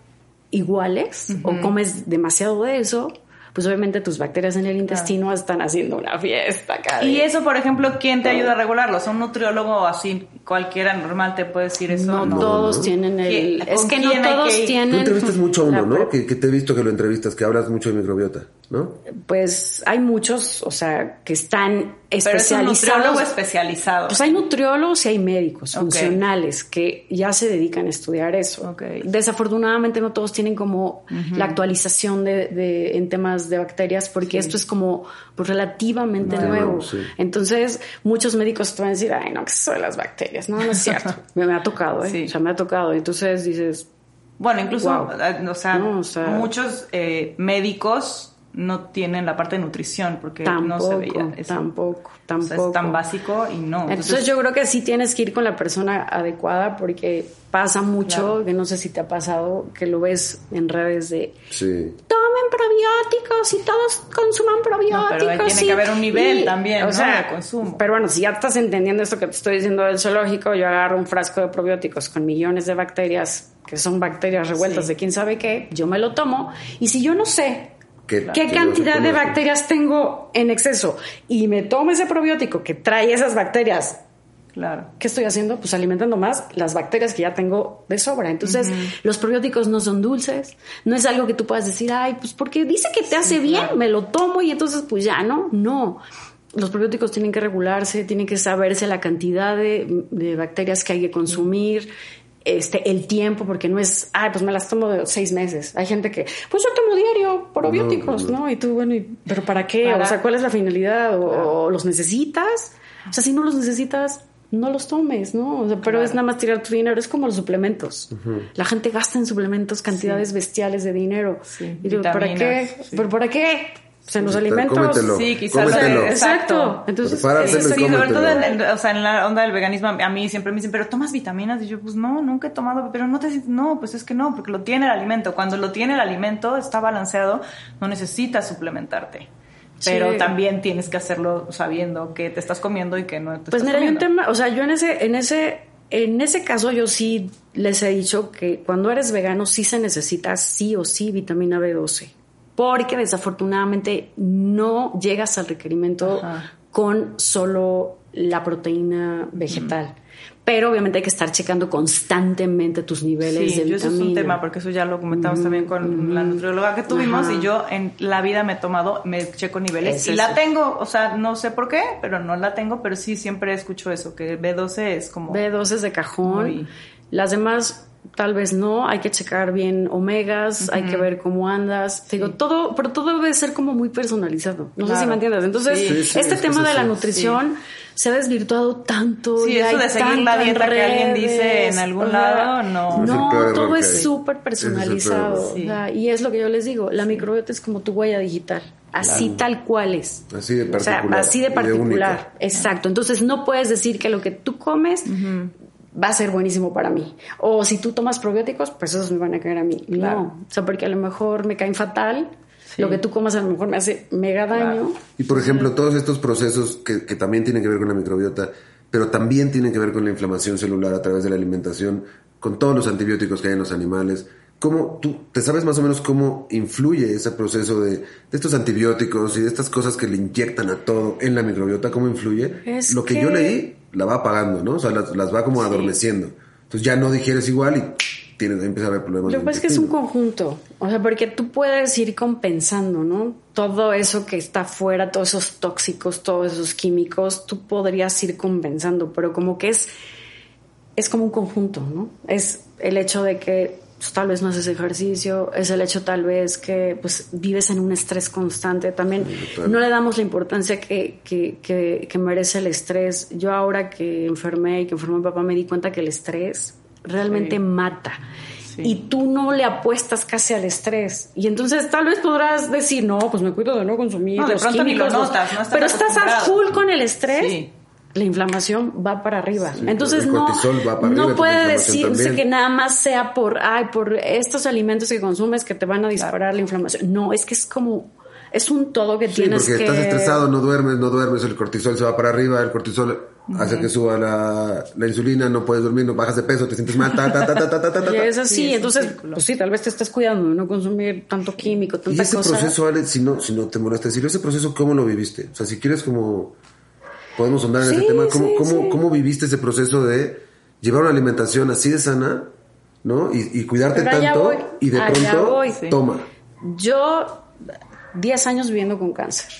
iguales o comes demasiado de eso, pues obviamente tus bacterias en el intestino están haciendo una fiesta. Y eso, por ejemplo, ¿quién te ayuda a regularlo? Un nutriólogo así cualquiera normal te puede decir eso. No, todos tienen el... ¿Quién- Es que no todos que tienen... Tú entrevistas mucho a uno, ¿no? Que, que te he visto que lo entrevistas, que hablas mucho de microbiota, ¿no? Pues hay muchos, o sea, que están Pero es un nutriólogo especializados. especializado. Pues hay nutriólogos y hay médicos funcionales que ya se dedican a estudiar eso. Ok. Desafortunadamente no todos tienen como la actualización de, de- en temas de bacterias porque esto es como pues, relativamente Nuevo, nuevo. sí. Entonces muchos médicos te van a decir, ay no, que eso de las bacterias. No, no es cierto. me, me ha tocado, ¿eh? Sí. O sea, me ha tocado. Entonces dices, Bueno, incluso, Wow. eh, o, sea, No, o sea- muchos eh, médicos no tienen la parte de nutrición porque tampoco, no se veía eso. tampoco, O tampoco. sea, es tan básico y no. Entonces, yo creo que sí tienes que ir con la persona adecuada porque pasa mucho, Claro. que no sé si te ha pasado, que lo ves en redes de Sí. tomen probióticos y todos consuman probióticos. No, pero ahí tiene y- que haber un nivel y- también, o ¿no? sea, de consumo. Pero bueno, si ya estás entendiendo esto que te estoy diciendo del zoológico, yo agarro un frasco de probióticos con millones de bacterias, que son bacterias revueltas Sí. de quién sabe qué, yo me lo tomo y si yo no sé ¿Qué, ¿Qué que cantidad de bacterias tengo en exceso? Y me tomo ese probiótico que trae esas bacterias. Claro. ¿Qué estoy haciendo? Pues alimentando más las bacterias que ya tengo de sobra. Entonces, los probióticos no son dulces. No es algo que tú puedas decir, ay, pues porque dice que te hace bien, me lo tomo y entonces pues ya, ¿no? No. Los probióticos tienen que regularse, tienen que saberse la cantidad de, de bacterias que hay que consumir. Este, el tiempo, porque no es, ay, pues me las tomo de seis meses. Hay gente que, pues yo tomo diario probióticos, ¿no? Y tú, bueno, ¿y- ¿pero para qué? Para- O sea, ¿cuál es la finalidad? ¿O, o los necesitas? O sea, si no los necesitas, no los tomes, ¿no? O sea, pero es nada más tirar tu dinero, es como los suplementos. La gente gasta en suplementos cantidades bestiales de dinero. Sí, y digo, ¿para qué? sí. ¿Pero para qué? Pues en los Sí, alimentos. cómetelo. Sí, quizás. Cómetelo. Exacto. Entonces, eso y sobre todo en, en- o sea, en la onda del veganismo, a mí siempre me dicen, pero tomas vitaminas. Y yo, pues no, nunca he tomado, pero no te no, pues es que no, porque lo tiene el alimento. Cuando lo tiene el alimento, está balanceado, no necesitas suplementarte. Pero Sí. también tienes que hacerlo sabiendo que te estás comiendo y que no te Pues mira, hay un tema, o sea, yo en ese, en ese, en ese caso yo sí les he dicho que cuando eres vegano sí se necesita sí o sí vitamina B12. Porque desafortunadamente no llegas al requerimiento Ajá. con solo la proteína vegetal. Pero obviamente hay que estar checando constantemente tus niveles Sí, de yo eso es un vitamina. tema, porque eso ya lo comentamos también con la nutrióloga que tuvimos Ajá. y yo en la vida me he tomado, me checo niveles Es y la tengo, o sea, no sé por qué, pero no la tengo, pero sí siempre escucho eso, que B12 es como... B12 es de cajón. Muy- Las demás tal vez no, hay que checar bien omegas, hay que ver cómo andas. Te digo, todo, pero todo debe ser como muy personalizado. No sé Claro. si me entiendes. Entonces, Sí, sí, este es tema es de la nutrición se ha desvirtuado tanto. Sí, y eso hay de seguir la dieta que alguien dice redes, en algún o sea, lado, no. Es No, todo es súper es personalizado. o sea, y es lo que yo les digo, la microbiota es como tu huella digital, así tal cual es. Así de O sea, particular. así de particular. única. Exacto. Entonces no puedes decir que lo que tú comes va a ser buenísimo para mí. O si tú tomas probióticos, pues esos me van a caer a mí. Claro. No. O sea, porque a lo mejor me caen fatal. Lo que tú comas a lo mejor me hace mega daño. Y por ejemplo, todos estos procesos que, que también tienen que ver con la microbiota, pero también tienen que ver con la inflamación celular a través de la alimentación, con todos los antibióticos que hay en los animales. ¿Cómo tú te sabes más o menos cómo influye ese proceso de, de estos antibióticos y de estas cosas que le inyectan a todo en la microbiota? ¿Cómo influye? Es Lo que, que- yo leí la va apagando, ¿no? O sea, las, las va como adormeciendo. Entonces ya no digieres igual y tienes, empieza a haber problemas. Lo que pasa es que es un conjunto. O sea, porque tú puedes ir compensando, ¿no? Todo eso que está afuera, todos esos tóxicos, todos esos químicos, tú podrías ir compensando, pero como que es, es como un conjunto, ¿no? Es el hecho de que pues, tal vez no haces ejercicio, es el hecho tal vez que pues vives en un estrés constante. También total. no le damos la importancia que, que, que, que merece el estrés. Yo ahora que enfermé y que enfermó mi papá me di cuenta que el estrés realmente Sí. mata. Sí. Y tú no le apuestas casi al estrés. Y entonces tal vez podrás decir, no, pues me cuido de no consumir No, de los pronto ni lo químicos. los-". notas, no estás pero estás a full con el estrés. Sí la inflamación va para arriba. Sí, Entonces no, va para no puede decirse que nada más sea por, ay, por estos alimentos que consumes que te van a disparar la inflamación. No, es que es como, es un todo que sí, tienes porque que... estás estresado, no duermes, no duermes, el cortisol se va para arriba, el cortisol hace que suba la, la, insulina, no puedes dormir, no bajas de peso, te sientes mal, ta, ta, ta, ta, ta, ta, ta. Y es así, entonces, pues sí, tal vez te estás cuidando de no consumir tanto químico, tanta cosa. Y ese proceso, si no, si no te molesta decirlo, ese proceso, ¿cómo lo viviste? O sea, si quieres como podemos andar en Sí, ese tema. ¿Cómo, sí, cómo, sí. ¿Cómo viviste ese proceso de llevar una alimentación así de sana, ¿no? Y, y cuidarte tanto voy, y de pronto, voy. Sí. toma. Yo, 10 años viviendo con cáncer.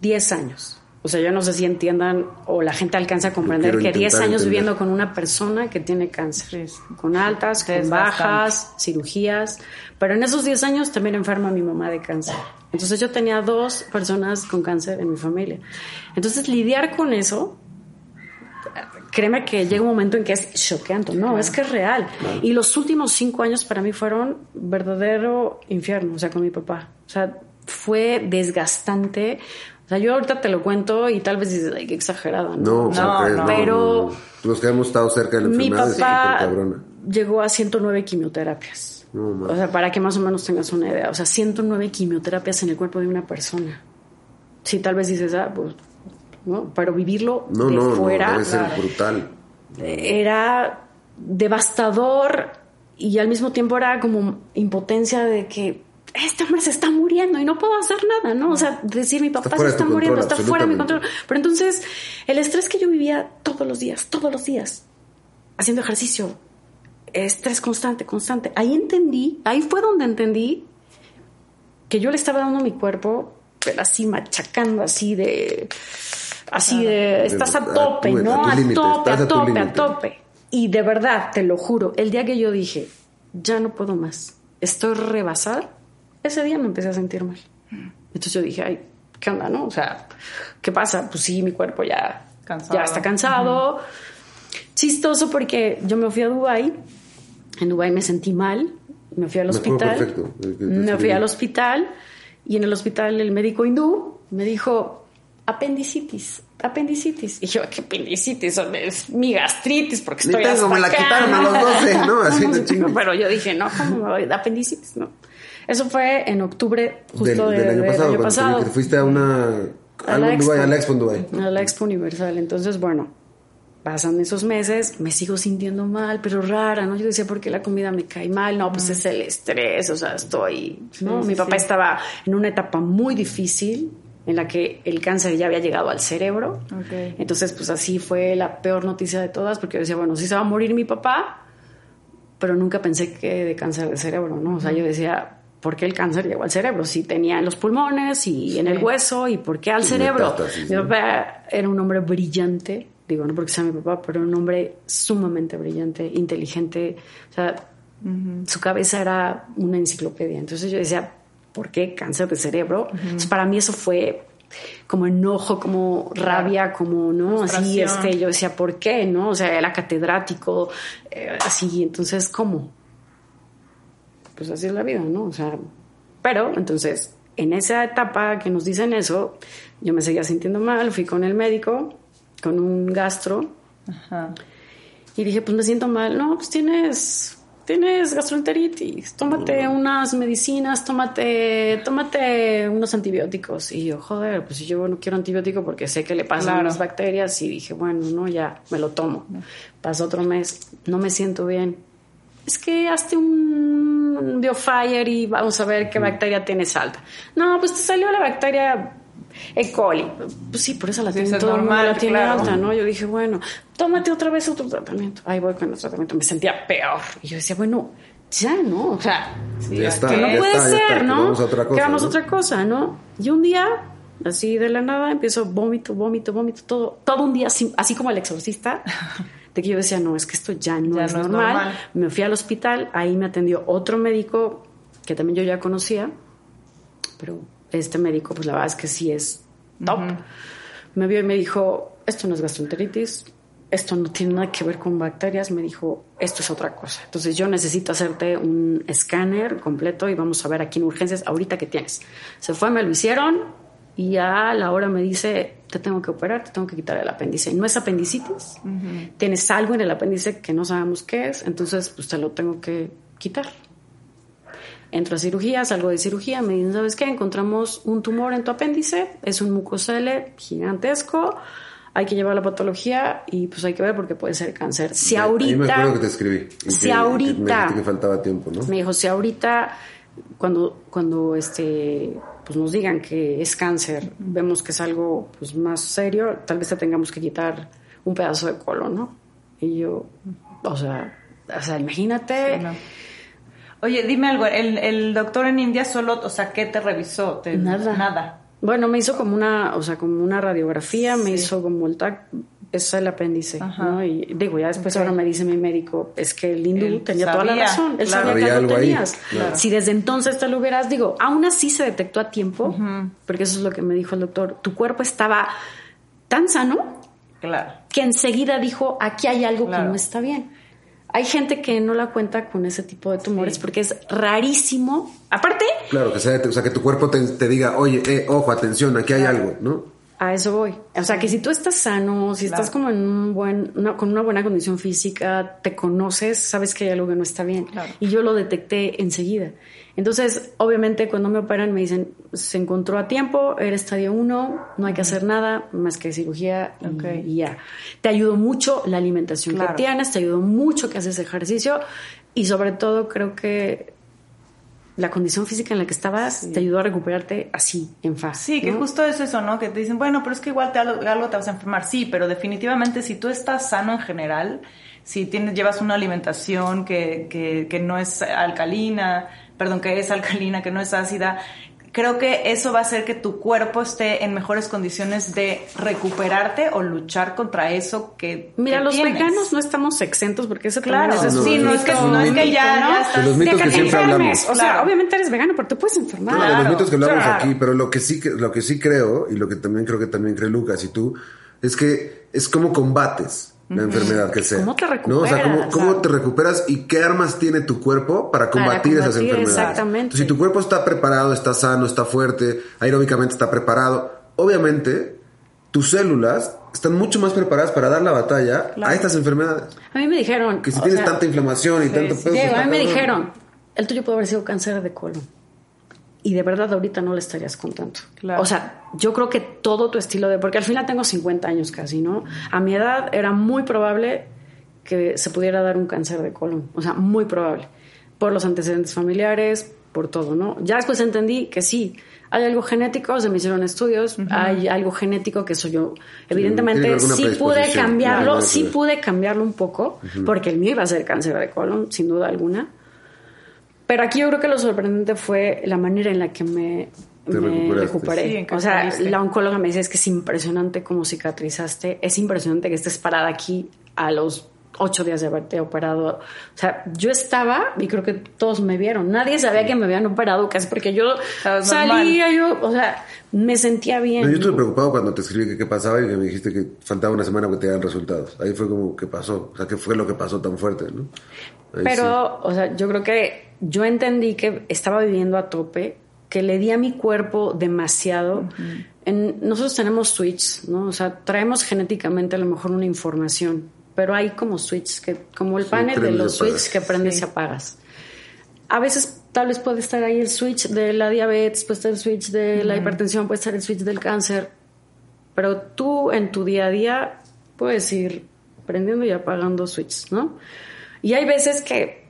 10 años. O sea, yo no sé si entiendan o la gente alcanza a comprender que 10 intentar años entender. viviendo con una persona que tiene cáncer. Sí, sí. Con altas, Sí, es con bajas, cirugías. Pero en esos 10 años también enferma mi mamá de cáncer. Entonces yo tenía dos personas con cáncer en mi familia. Entonces lidiar con eso, créeme que llega un momento en que es choqueante. No, es que es real. Y los últimos cinco años para mí fueron verdadero infierno, o sea, con mi papá. O sea, fue desgastante. O sea, yo ahorita te lo cuento y tal vez dices, ay, qué exagerada, ¿no? Pero- Los que hemos estado cerca de la Mi enfermedad es papá cabrona. llegó a 109 quimioterapias. No, man. o sea, para que más o menos tengas una idea. O sea, 109 quimioterapias en el cuerpo de una persona. Sí, tal vez dices, ah, pues, ¿no? Pero vivirlo No, de no, fuera no, debe ser brutal. era devastador y al mismo tiempo era como impotencia de que este hombre se está muriendo y no puedo hacer nada, ¿no? O sea, decir mi papá se está muriendo, control, está fuera de mi control. Pero entonces, el estrés que yo vivía todos los días, todos los días, haciendo ejercicio, estrés constante, constante, ahí entendí, ahí fue donde entendí que yo le estaba dando a mi cuerpo, pero así machacando, así de, así de, estás a tope, ¿no? A tope, a tope, a tope. Y de verdad, te lo juro, el día que yo dije, ya no puedo más, estoy rebasada, ese día me empecé a sentir mal. Entonces yo dije, ay, ¿qué onda, no? O sea, ¿qué pasa? Pues sí, mi cuerpo ya, Cansado. ya está cansado. Chistoso porque yo me fui a Dubai. En Dubai me sentí mal. Me fui al hospital. Me fui al hospital y en el hospital el médico hindú me dijo apendicitis, apendicitis. Y yo, ¿qué apendicitis? Es mi gastritis porque Ni estoy tengo, hasta me la acá, quitaron a los 12, ¿no? Así ¿Cómo de se- chingue. Pero yo dije, no, ¿cómo me voy? Apendicitis, no. Eso fue en octubre justo Del, de- del año del pasado, año cuando pasado. te- fuiste a una... A la en Dubái, Expo. a la Expo en Dubái. A la Expo Universal. Entonces, bueno, pasan esos meses, me sigo sintiendo mal, pero rara, ¿no? Yo decía, ¿por qué la comida me cae mal? No, pues es el estrés, o sea, estoy... ¿no? Sí, Mi sí, papá sí. estaba en una etapa muy difícil en la que el cáncer ya había llegado al cerebro. Ok. Entonces, pues así fue la peor noticia de todas, porque yo decía, bueno, sí se va a morir mi papá, pero nunca pensé que de cáncer de cerebro, ¿no? O sea, yo decía, ¿por qué el cáncer llegó al cerebro? Si tenía en los pulmones y en el hueso, ¿y por qué al Y cerebro? metástasis, Mi ¿no? papá era un hombre brillante, digo, no porque sea mi papá, pero un hombre sumamente brillante, inteligente, o sea, su cabeza era una enciclopedia. Entonces yo decía, ¿por qué cáncer de cerebro? Entonces, para mí eso fue como enojo, como rabia, como, ¿no? Así, este, yo decía, ¿por qué? ¿No? O sea, era catedrático, eh, así, entonces, ¿cómo? Pues así es la vida, ¿no? O sea, pero entonces, en esa etapa que nos dicen eso, yo me seguía sintiendo mal, fui con el médico, con un gastro, Ajá. y dije, pues me siento mal. No, pues tienes, tienes gastroenteritis. Tómate unas medicinas, tómate, tómate unos antibióticos. Y yo, joder, pues yo no quiero antibiótico porque sé que le pasan Claro. las bacterias. Y dije, bueno, no, ya, me lo tomo. Pasó otro mes, no me siento bien. Es que hazte un biofire y vamos a ver qué bacteria tienes alta. No, pues te salió la bacteria E. coli. Pues sí, por eso la Sí, tiene es todo el mundo, normal, la tiene claro. alta, ¿no? Yo dije, bueno, tómate otra vez otro tratamiento. Ahí voy con el tratamiento. Me sentía peor. Y yo decía, bueno, ya, ¿no? O sea, Sí, Ya está, que no ya puede está, ya ser, está, que ¿no? vamos a otra cosa, Que vamos a ¿no? otra cosa, ¿no? Y un día, así de la nada, empiezo vómito, vómito, vómito, todo, todo un día, así, así como el exorcista, de que yo decía, no, es que esto ya no, Ya es, no es normal. normal. Me fui al hospital, ahí me atendió otro médico que también yo ya conocía, pero este médico, pues la verdad es que sí es top. Me vio y me dijo, esto no es gastroenteritis, esto no tiene nada que ver con bacterias, me dijo, esto es otra cosa. Entonces yo necesito hacerte un escáner completo y vamos a ver aquí en urgencias ahorita que tienes. Se fue, me lo hicieron y a la hora me dice, te tengo que operar, te tengo que quitar el apéndice. No es apendicitis, tienes algo en el apéndice que no sabemos qué es, entonces pues te lo tengo que quitar. Entro a cirugía, salgo de cirugía, me dicen, ¿sabes qué? Encontramos un tumor en tu apéndice, es un mucosele gigantesco, hay que llevar la patología y pues hay que ver porque puede ser cáncer. Si Ahí me acuerdo ahorita, que te escribí. si que- ahorita- Que me que faltaba tiempo, ¿no? me dijo, si ahorita cuando, cuando este, pues nos digan que es cáncer, vemos que es algo pues, más serio, tal vez te tengamos que quitar un pedazo de colon, ¿no? Y yo, o sea, o sea imagínate. Oye, dime algo, el, el, doctor en India solo, o sea, ¿qué te revisó? nada. Nada. Bueno, me hizo como una, o sea, como una radiografía, me hizo como el tac, es el apéndice, ¿no? Y digo, ya después ahora me dice mi médico, es que el hindú tenía toda la razón, él sabía que lo tenías. Si desde entonces te lo hubieras, digo, aún así se detectó a tiempo, porque eso es lo que me dijo el doctor, tu cuerpo estaba tan sano claro. que enseguida dijo, aquí hay algo que no está bien. Hay gente que no la cuenta con ese tipo de tumores porque es rarísimo. Aparte. Claro, que sea, o sea, que tu cuerpo te, diga, oye, eh, ojo, atención, aquí hay algo, ¿no? A eso voy. O sea, que si tú estás sano, si estás como en un buen, con una buena condición física, te conoces, sabes que hay algo que no está bien. Y yo lo detecté enseguida. Entonces, obviamente, cuando me operan, me dicen, se encontró a tiempo, era estadio 1, no hay que hacer nada más que cirugía y ya. Te ayudó mucho la alimentación que tienes, te ayudó mucho que haces ejercicio y sobre todo creo que la condición física en la que estabas te ayudó a recuperarte así, en fase. Sí, que justo es eso, ¿no? Que te dicen, bueno, pero es que igual te, algo, te vas a enfermar. Sí, pero definitivamente si tú estás sano en general, si tienes, llevas una alimentación que, que, que no es alcalina, perdón, que es alcalina, que no es ácida, creo que eso va a hacer que tu cuerpo esté en mejores condiciones de recuperarte o luchar contra eso que Mira, los veganos no estamos exentos porque eso claro, es sí, no, es que, no es que ya, ¿no? estás, los mitos que, siempre hablamos. O sea, obviamente eres vegano, pero te puedes enfermar. Claro, de los mitos que hablamos aquí, pero lo que sí lo que sí creo y lo que también creo que también cree Lucas y tú es que es como combates la enfermedad que sea. ¿Cómo te recuperas? O sea, ¿cómo, te recuperas y qué armas tiene tu cuerpo para combatir, esas enfermedades? Exactamente. si tu cuerpo está preparado, está sano, está fuerte, aeróbicamente está preparado, obviamente tus células están mucho más preparadas para dar la batalla a estas enfermedades. A mí me dijeron... Que si tienes tanta inflamación y tanto peso... a mí me dijeron, el tuyo puede haber sido cáncer de colon y de verdad ahorita no le estarías contando. O sea, yo creo que todo tu estilo de... Porque al final tengo 50 años casi, ¿no? A mi edad era muy probable que se pudiera dar un cáncer de colon. O sea, muy probable. Por los antecedentes familiares, por todo, ¿no? Ya después entendí que sí, hay algo genético, se me hicieron estudios, hay algo genético que soy yo. Evidentemente sí, pude cambiarlo, sí pude cambiarlo un poco, porque el mío iba a ser cáncer de colon, sin duda alguna pero aquí yo creo que lo sorprendente fue la manera en la que me, recuperé. o sea, la oncóloga me dice es que es impresionante cómo cicatrizaste, es impresionante que estés parada aquí a los ocho días de haberte operado. O sea, yo estaba y creo que todos me vieron. Nadie sabía que me habían operado casi porque yo salía, yo, o sea, me sentía bien. yo estuve preocupado cuando te escribí que qué pasaba y que me dijiste que faltaba una semana para que te dieran resultados. Ahí fue como, ¿qué pasó? O sea, ¿qué fue lo que pasó tan fuerte, no? Pero, o sea, yo creo que yo entendí que estaba viviendo a tope, que le di a mi cuerpo demasiado. en, nosotros tenemos switch, ¿no? O sea, traemos genéticamente a lo mejor una información, pero hay como switch, que, como el panel de los switches que prendes y apagas. A veces tal vez puede estar ahí el switch de la diabetes, puede estar el switch de la hipertensión, puede estar el switch del cáncer, pero tú en tu día a día puedes ir prendiendo y apagando switches, ¿no? Y hay veces que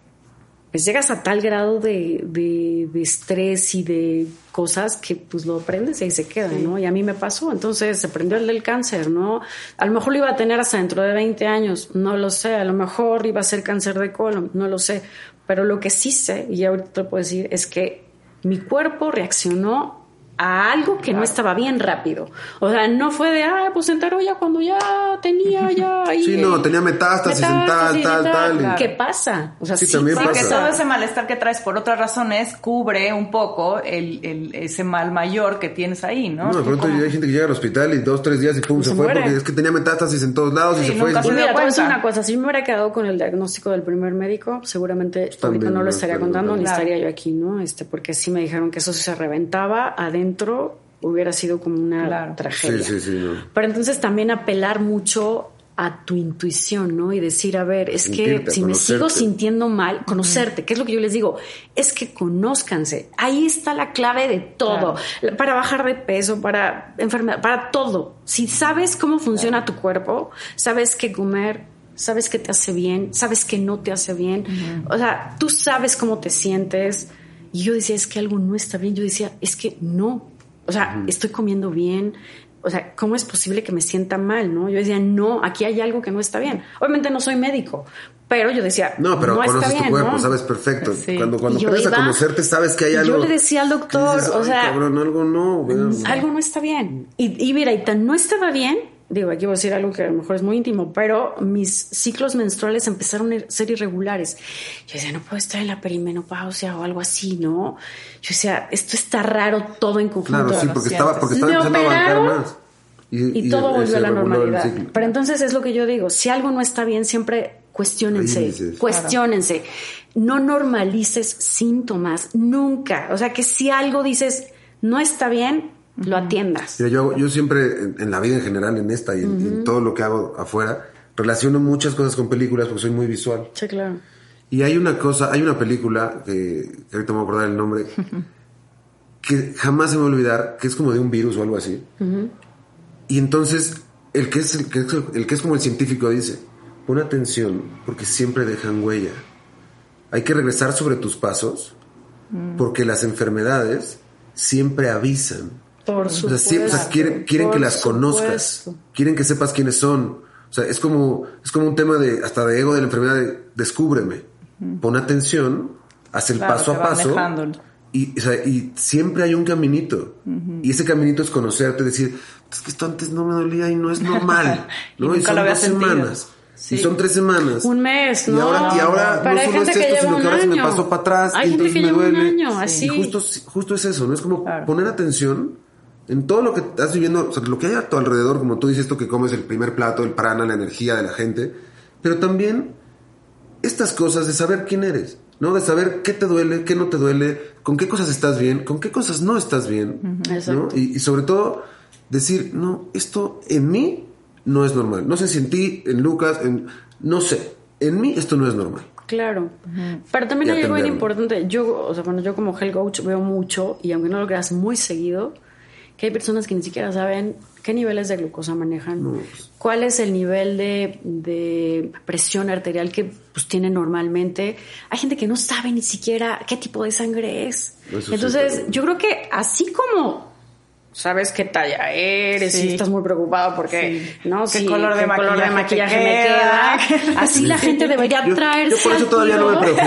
pues llegas a tal grado de, de, estrés y de cosas que pues lo aprendes y ahí se queda, ¿no? Y a mí me pasó, entonces se prendió el del cáncer, ¿no? A lo mejor lo iba a tener hasta dentro de 20 años, no lo sé, a lo mejor iba a ser cáncer de colon, no lo sé, pero lo que sí sé, y ahorita te puedo decir, es que mi cuerpo reaccionó a algo que no estaba bien rápido. O sea, no fue de, ah, pues se enteró ya cuando ya tenía ya ahí. Sí, no, tenía metástasis, en tal, tal, tal. ¿Qué pasa? O sea, sí, también pasa. que todo ese malestar que traes por otras razones cubre un poco el, el, ese mal mayor que tienes ahí, ¿no? No, de pronto hay gente que llega al hospital y dos, tres días y pum, se, fue porque es que tenía metástasis en todos lados y se fue. Y mira, te una cosa, si yo me hubiera quedado con el diagnóstico del primer médico, seguramente ahorita no lo estaría contando ni estaría yo aquí, ¿no? Este, porque sí me dijeron que eso se reventaba adentro hubiera sido como una tragedia. Pero entonces también apelar mucho a tu intuición, ¿no? Y decir, a ver, es que si me sigo sintiendo mal, conocerte, ¿qué es lo que yo les digo? Es que conózcanse. Ahí está la clave de todo. Para bajar de peso, para enfermedad, para todo. Si sabes cómo funciona tu cuerpo, sabes qué comer, sabes qué te hace bien, sabes qué no te hace bien. O sea, tú sabes cómo te sientes Y yo decía, es que algo no está bien. Yo decía, es que no. O sea, estoy comiendo bien. O sea, ¿cómo es posible que me sienta mal? ¿no? Yo decía, no, aquí hay algo que no está bien. Obviamente no soy médico, pero yo decía, no, pero no conoces está bien, tu cuerpo, ¿no? sabes perfecto. Sí. Cuando, cuando aprendes a conocerte, sabes que hay algo. yo le decía al doctor, dices, o "Ay, sea, cabrón, algo no. güey". algo no está bien. Y, y mira, y tan no estaba bien, digo, aquí voy a decir algo que a lo mejor es muy íntimo, pero mis ciclos menstruales empezaron a ser irregulares. Yo decía, no puedo estar en la perimenopausia o algo así, ¿no? Yo decía, esto está raro todo en conjunto. Claro, sí, porque estaba, porque estaba Me empezando a abarcar operaron más. Y, todo volvió a la normalidad. Pero entonces es lo que yo digo, si algo no está bien, siempre cuestionense, cuestionense. No normalices síntomas, nunca. O sea, que si algo dices no está bien, lo atiendas. Mira, yo, yo siempre, en, en la vida en general, en esta y en, en todo lo que hago afuera, relaciono muchas cosas con películas porque soy muy visual. Sí, claro. Y hay una cosa, hay una película, que, que ahorita me voy a acordar el nombre, que jamás se me va a olvidar, que es como de un virus o algo así. Y entonces, el que, es, el, que es, el que es como el científico dice, pon atención porque siempre dejan huella. Hay que regresar sobre tus pasos porque las enfermedades siempre avisan. Por supuesto. sí, o sea, quieren, quieren que las conozcas. supuesto. Quieren que sepas quiénes son. O sea, es como, es como un tema de, hasta de ego de la enfermedad de descúbreme. Pon atención, haz el Claro, paso a paso. Y, o sea, y siempre hay un caminito. Y ese caminito es conocerte, decir, es que esto antes no me dolía y no es normal. Y ¿no? nunca son lo había dos sentido. semanas. Sí. Y son tres semanas. Un mes, Y ¿no? ahora, y ahora no hay solo es esto, sino un que ahora se me pasó para atrás Hay y gente entonces que me lleva un duele. año, así. Y justo, justo es eso, ¿no? Es como Claro. poner atención en todo lo que estás viviendo, o sea, lo que hay a tu alrededor, como tú dices, esto que comes el primer plato, el prana, la energía de la gente, pero también estas cosas de saber quién eres, ¿no? De saber qué te duele, qué no te duele, con qué cosas estás bien, con qué cosas no estás bien, ¿no? Y, y sobre todo decir, no, esto en mí no es normal. No sé si en ti, en Lucas, en, no sé, en mí esto no es normal. Claro. Pero también Y hay algo bien importante. Yo, o sea, bueno, yo como health coach veo mucho, y aunque no lo creas muy seguido, que hay personas que ni siquiera saben qué niveles de glucosa manejan, cuál es el nivel de, de presión arterial que pues, tienen normalmente. Hay gente que no sabe ni siquiera qué tipo de sangre es. Eso sí, Entonces, yo creo que así como sabes qué talla eres Sí. y estás muy preocupado porque no ¿Qué Sí, color de qué color de maquillaje maquillaje te me queda? queda. Así la gente debería Yo, traerse yo por eso todavía no me preocupo.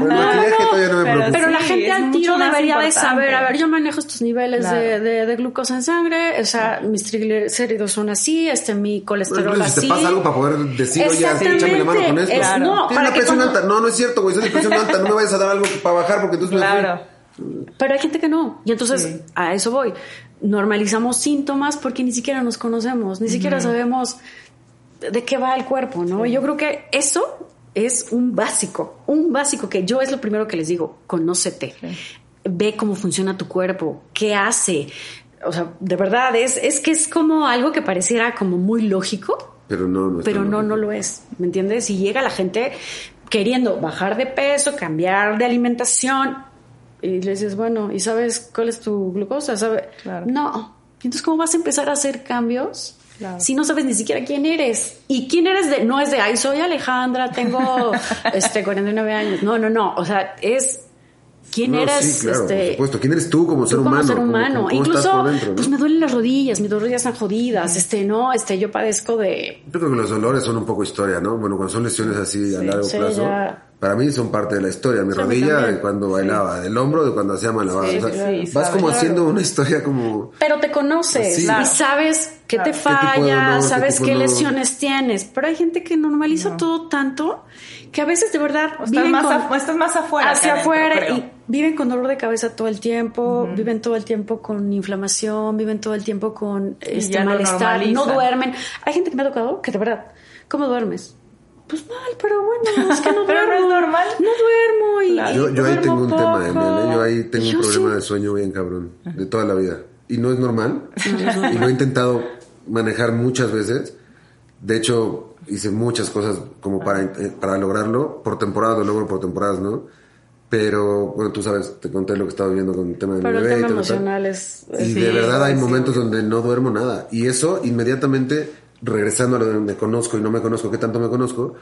Por el maquillaje todavía no me pero preocupo. Pero la Sí, gente al tiro debería de saber, a ver, yo manejo estos niveles Claro. de, de- de glucosa en sangre, o sea, mis triglicéridos son así, este, mi colesterol si así. te pasa algo para poder decir, oye, Exactamente. échame la mano con esto. Es- Claro. no, Tienes para que presión cuando- alta. No, no es cierto, güey. Soy presión alta. No me vayas a dar algo para bajar porque entonces. Claro. Pero hay gente que no. Y entonces Sí. a eso voy. Normalizamos síntomas porque ni siquiera nos conocemos, ni siquiera sabemos de qué va el cuerpo, ¿no? Yo creo que eso es un básico, un básico que yo es lo primero que les digo, conócete, ve cómo funciona tu cuerpo, qué hace. O sea, de verdad, es, es que es como algo que pareciera como muy lógico, Pero no, no. pero no, no lo es, ¿me entiendes? Y llega la gente queriendo bajar de peso, cambiar de alimentación, y le dices, bueno, ¿y sabes cuál es tu glucosa? ¿Sabe? Claro. No. Entonces, ¿cómo vas a empezar a hacer cambios Claro. si no sabes ni siquiera quién eres? Y quién eres de, no es de, ay, soy Alejandra, tengo este 49 años. No, no, no. O sea, es quién No, eres, sí, claro, por este, supuesto. ¿Quién eres tú como ser tú humano? como ser ¿Cómo- humano. cómo- cómo Incluso, estás por dentro, no? pues me duelen las rodillas, mis dos rodillas están jodidas, este, no, este, yo padezco de, Yo creo que los dolores son un poco historia, ¿no? Bueno, cuando son lesiones así a largo sí, plazo, ya. Para mí son parte de la historia. Mi Sí, rodilla de cuando bailaba, el hombro de cuando hacía malabares. Sí, O sea, sí, sí, vas sabes, como claro. haciendo una historia como... Pero te conoces Sí. y sabes qué Claro. te ¿Qué tipo de falla, sabes qué lesiones tienes. Pero hay gente que normaliza todo tanto que a veces de verdad O estás, viven más con- estás más afuera. hacia adentro, afuera creo. y viven con dolor de cabeza todo el tiempo, viven todo el tiempo con inflamación, viven todo el tiempo con este malestar, no duermen. Hay gente que me ha tocado que de verdad, ¿cómo duermes? Pues mal, pero bueno, es que no Pero no duermo. es normal. No duermo y, Claro. Yo, yo ahí duermo tengo un tema, poco. Emel, ¿eh? Yo ahí tengo Y un yo problema sí. de sueño bien cabrón, de toda la vida. Y no es normal. y lo he intentado manejar muchas veces. De hecho, hice muchas cosas como para, eh, para lograrlo. Por temporadas lo logro, por temporadas no. Pero, bueno, tú sabes, te conté lo que estaba viviendo con el tema de mi Pero el bebé y tema tal, emocional es... Y Sí, de verdad hay sí. momentos donde no duermo nada. Y eso inmediatamente, regresando a lo de me conozco y no me conozco, qué tanto me conozco,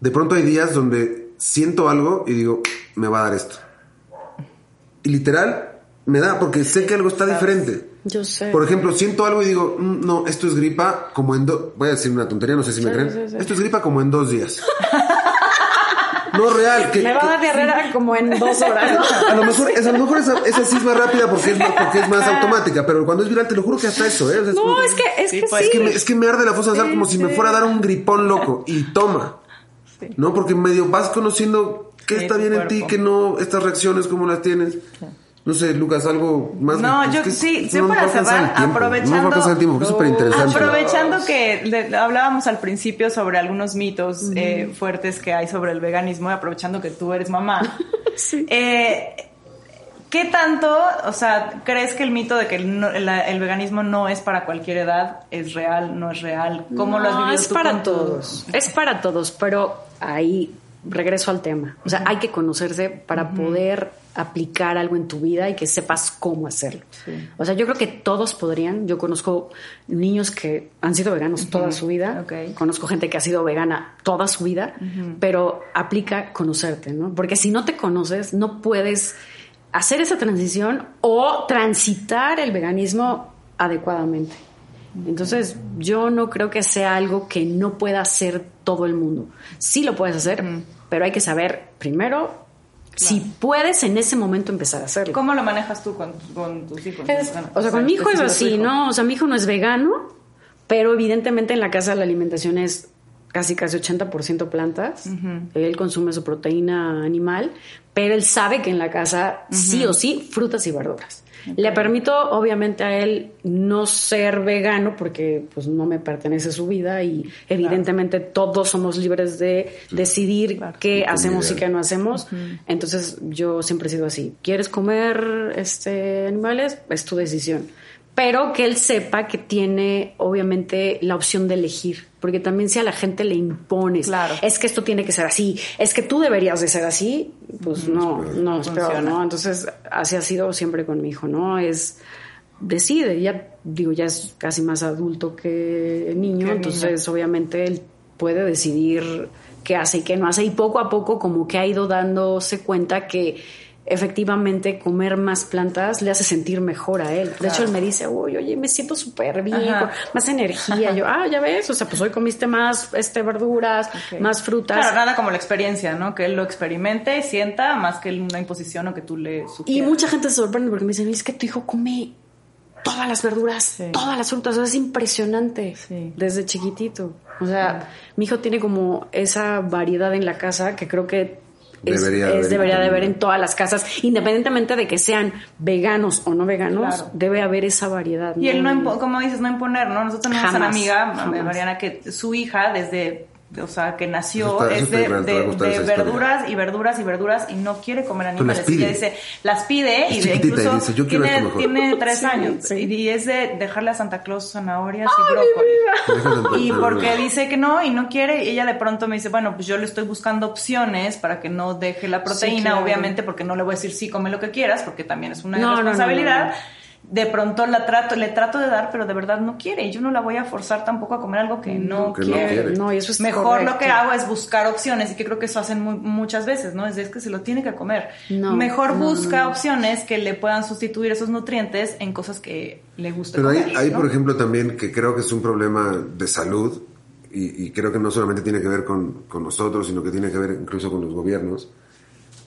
de pronto hay días donde siento algo y digo, me va a dar esto. y literal me da porque sé que algo está diferente. Yo sé. Por ejemplo, siento algo y digo, "Mm, no, esto es gripa como en dos... Voy a decir una tontería, no sé si me creen. sí, sí. Esto es gripa como en dos días. no, real. Que, Me va a dar diarrea como en dos horas. a lo mejor, es, a lo mejor esa, esa sí es más rápida porque es más, porque es más automática, pero cuando es viral te lo juro que hasta eso, ¿eh? O sea, es como- No, es que, es Sí, que pues, sí. es que, me, es que me arde la fosa nasal Sí, como si me fuera a dar un gripón loco. Y toma. Sí. ¿No? Porque medio vas conociendo qué Sí, está bien en ti, qué no, estas reacciones, cómo las tienes. No sé, Lucas, algo más. No, yo que sí, sí no para cerrar, aprovechando- No nos va a alcanzar el tiempo, porque es súper interesante. Aprovechando que le- hablábamos al principio sobre algunos mitos eh, fuertes que hay sobre el veganismo, y aprovechando que tú eres mamá, Sí. eh, ¿qué tanto, o sea, crees que el mito de que el, no- la- el veganismo no es para cualquier edad es real, no es real? ¿Cómo lo has No, vivido es tú para con todos. Es para todos, pero ahí regreso al tema. O sea, hay que conocerse para poder aplicar algo en tu vida y que sepas cómo hacerlo. O sea, yo creo que todos podrían. Yo conozco niños que han sido veganos toda su vida. Ok. Conozco gente que ha sido vegana toda su vida, pero aplica conocerte, ¿no? Porque si no te conoces, no puedes hacer esa transición o transitar el veganismo adecuadamente. Entonces, yo no creo que sea algo que no pueda hacer todo el mundo. Sí lo puedes hacer, pero hay que saber primero si puedes en ese momento empezar a hacerlo. ¿Cómo lo manejas tú con, con tus hijos? Es- Bueno, o sea, con mi hijo es así. ¿no? O sea, mi hijo no es vegano, pero evidentemente en la casa la alimentación es casi casi 80% plantas. Él consume su proteína animal, pero él sabe que en la casa sí o sí frutas y verduras. Le permito, obviamente, a él no ser vegano porque pues no me pertenece su vida y evidentemente todos somos libres de decidir qué hacemos y qué no hacemos. Entonces yo siempre he sido así. ¿Quieres comer este animales? Es tu decisión. Pero que él sepa que tiene obviamente la opción de elegir. Porque también si a la gente le impones, Claro. es que esto tiene que ser así, es que tú deberías de ser así, pues no, no, es peor. ¿no? Entonces así ha sido siempre con mi hijo, ¿no? Es decide, ya digo, ya es casi más adulto que niño, entonces obviamente él puede decidir qué hace y qué no hace y poco a poco como que ha ido dándose cuenta que efectivamente comer más plantas le hace sentir mejor a él. De hecho, él me dice, uy, oye, me siento súper bien, Ajá. más energía. Yo, ah, ya ves, o sea, pues hoy comiste más este, verduras, más frutas. Claro, nada como la experiencia, ¿no? Que él lo experimente, sienta, más que una imposición o que tú le Y sugieras. mucha gente se sorprende porque me dicen, es que tu hijo come todas las verduras, Sí. todas las frutas, o sea, es impresionante Sí. desde chiquitito. O sea, mi hijo tiene como esa variedad en la casa que creo que Debería es- haber debería de haber en todas las casas, independientemente de que sean veganos o no veganos, Claro. debe haber esa variedad. Y él no, como dices, no imponer, ¿no? Nosotros tenemos Jamás, una amiga, jamás. Mariana, que su hija desde, o sea, que nació Eso está- eso es de, de- de verduras y verduras y verduras y no quiere comer las animales. Y pide. ella dice, las pide Es y de y incluso dice, "Yo quiero tiene, esto mejor". tiene tres Sí, años sí. y, y es de dejarle a Santa Claus zanahorias y brócoli. Y porque dice que no y no quiere, y ella de pronto me dice, bueno, pues yo le estoy buscando opciones para que no deje la proteína, claro. obviamente, porque no le voy a decir sí, come lo que quieras, porque también es una No, no, no, responsabilidad. no, no. De pronto la trato, le trato de dar, pero de verdad no quiere. Y yo no la voy a forzar tampoco a comer algo que no, que no quiere. No, y eso es Mejor correcto. lo que hago es buscar opciones y que creo que eso hacen mu- muchas veces, ¿no? Es, de, es que se lo tiene que comer. No, Mejor no, busca no, no. opciones que le puedan sustituir esos nutrientes en cosas que le guste Pero hay, comer, hay, ¿no? por ejemplo, también que creo que es un problema de salud y, y creo que no solamente tiene que ver con, con nosotros, sino que tiene que ver incluso con los gobiernos.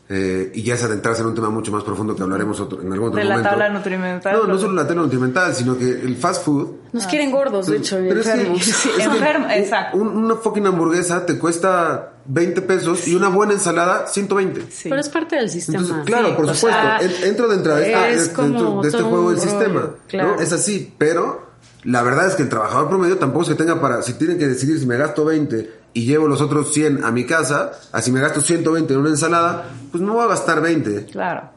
Eh, y ya es adentrarse en un tema mucho más profundo que hablaremos otro- en algún otro De la momento. tabla nutrimental. No, no solo la tabla nutrimental, sino que el fast food. Nos quieren gordos, de hecho, Pero es que- enfermos. es Enfermo, exacto. un- una fucking hamburguesa te cuesta 20 pesos y una buena ensalada 120. Sí. Pero es parte del sistema. Entonces, claro, Sí, por supuesto, sea, en- entro dentro de, de- dentro de este juego del sistema. claro. ¿no? Es así, pero la verdad es que el trabajador promedio tampoco es que tenga para, si tienen que decidir si me gasto 20 y llevo los otros 100 a mi casa, así me gasto 120 en una ensalada, pues no voy a gastar 20. Claro.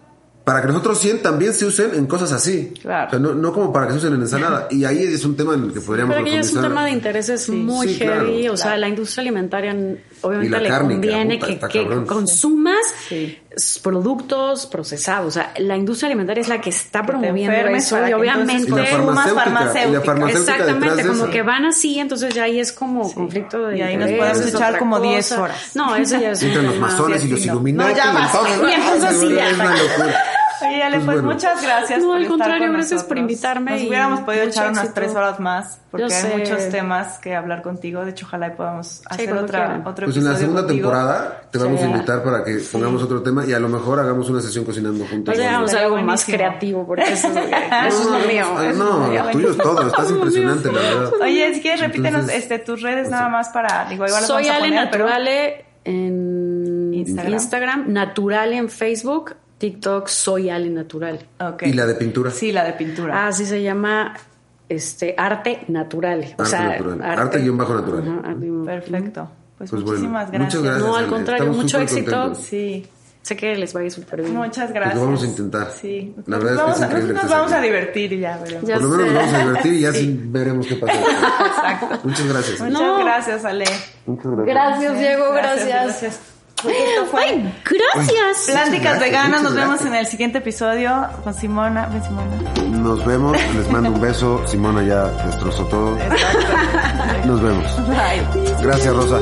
Para que los otros 100 también se usen en cosas así. Claro. O sea, no, no como para que se usen en ensalada. Y ahí es un tema en el que podríamos Pero que ya es un tema de intereses muy Sí, heavy. claro. o sea, la industria alimentaria obviamente Y la le cárnica, conviene puta, que, está que cabrón. consumas Sí. productos procesados. O sea, la industria alimentaria es la que está Que promoviendo eso. Y que obviamente. Y la consumas farmacéutica, y la farmacéutica. farmacéutica Exactamente, de como eso. que van así, entonces ya ahí es como conflicto de Y ahí nos echar otra como cosa. 10 horas. No, eso ya es un Entran los masones y sí, los no. Illuminati. No, ya y basta. entonces- Y entonces sí, ya. Oye, Ale, pues, Pues bueno. muchas gracias No, por al estar contrario, con gracias por invitarme Nos y hubiéramos podido echar unas éxito. tres horas más porque hay muchos temas que hablar contigo. De hecho, ojalá y podamos hacer cuando otra, otro Pues en la segunda contigo. temporada te vamos a Sí. invitar para que pongamos otro tema y a lo mejor hagamos una sesión cocinando juntos. O sea, vamos a Estaría algo más buenísimo. creativo, porque eso es lo, que- eso es lo mío. No, lo tuyo es todo, estás impresionante, la verdad. Oye, si quieres, repítenos este, tus redes nada más para... Digo, igual las Soy Ale Naturale en Instagram. Instagram. Natural en Facebook, TikTok, Soy Ale Natural. Ok. ¿Y la de pintura? Sí, la de pintura. Así se llama este arte natural. O Arte sea, natural. Arte guion bajo natural. Ajá, Perfecto. Pues, Pues bueno, muchísimas gracias. muchas gracias. No, al contrario, Estamos mucho éxito. contentos. Sí. Sé que les vaya súper bien. Muchas Pues gracias. lo vamos a intentar. Sí. La Nos verdad es que vamos es a- increíble Nos que vamos a divertir y ya veremos. Ya Por lo menos sé. nos vamos a divertir y ya sí veremos qué pasa. Exacto. Muchas gracias. Muchas gracias, Ale. Muchas gracias. Gracias, Diego, Gracias, gracias. gracias. Ay, gracias. Gracias, Veganas. Nos vemos en el siguiente episodio con Simona. Ven, Simona. Nos vemos, les mando un beso. Simona ya destrozó todo. Exacto. Nos vemos. Bye. Gracias, Rosa.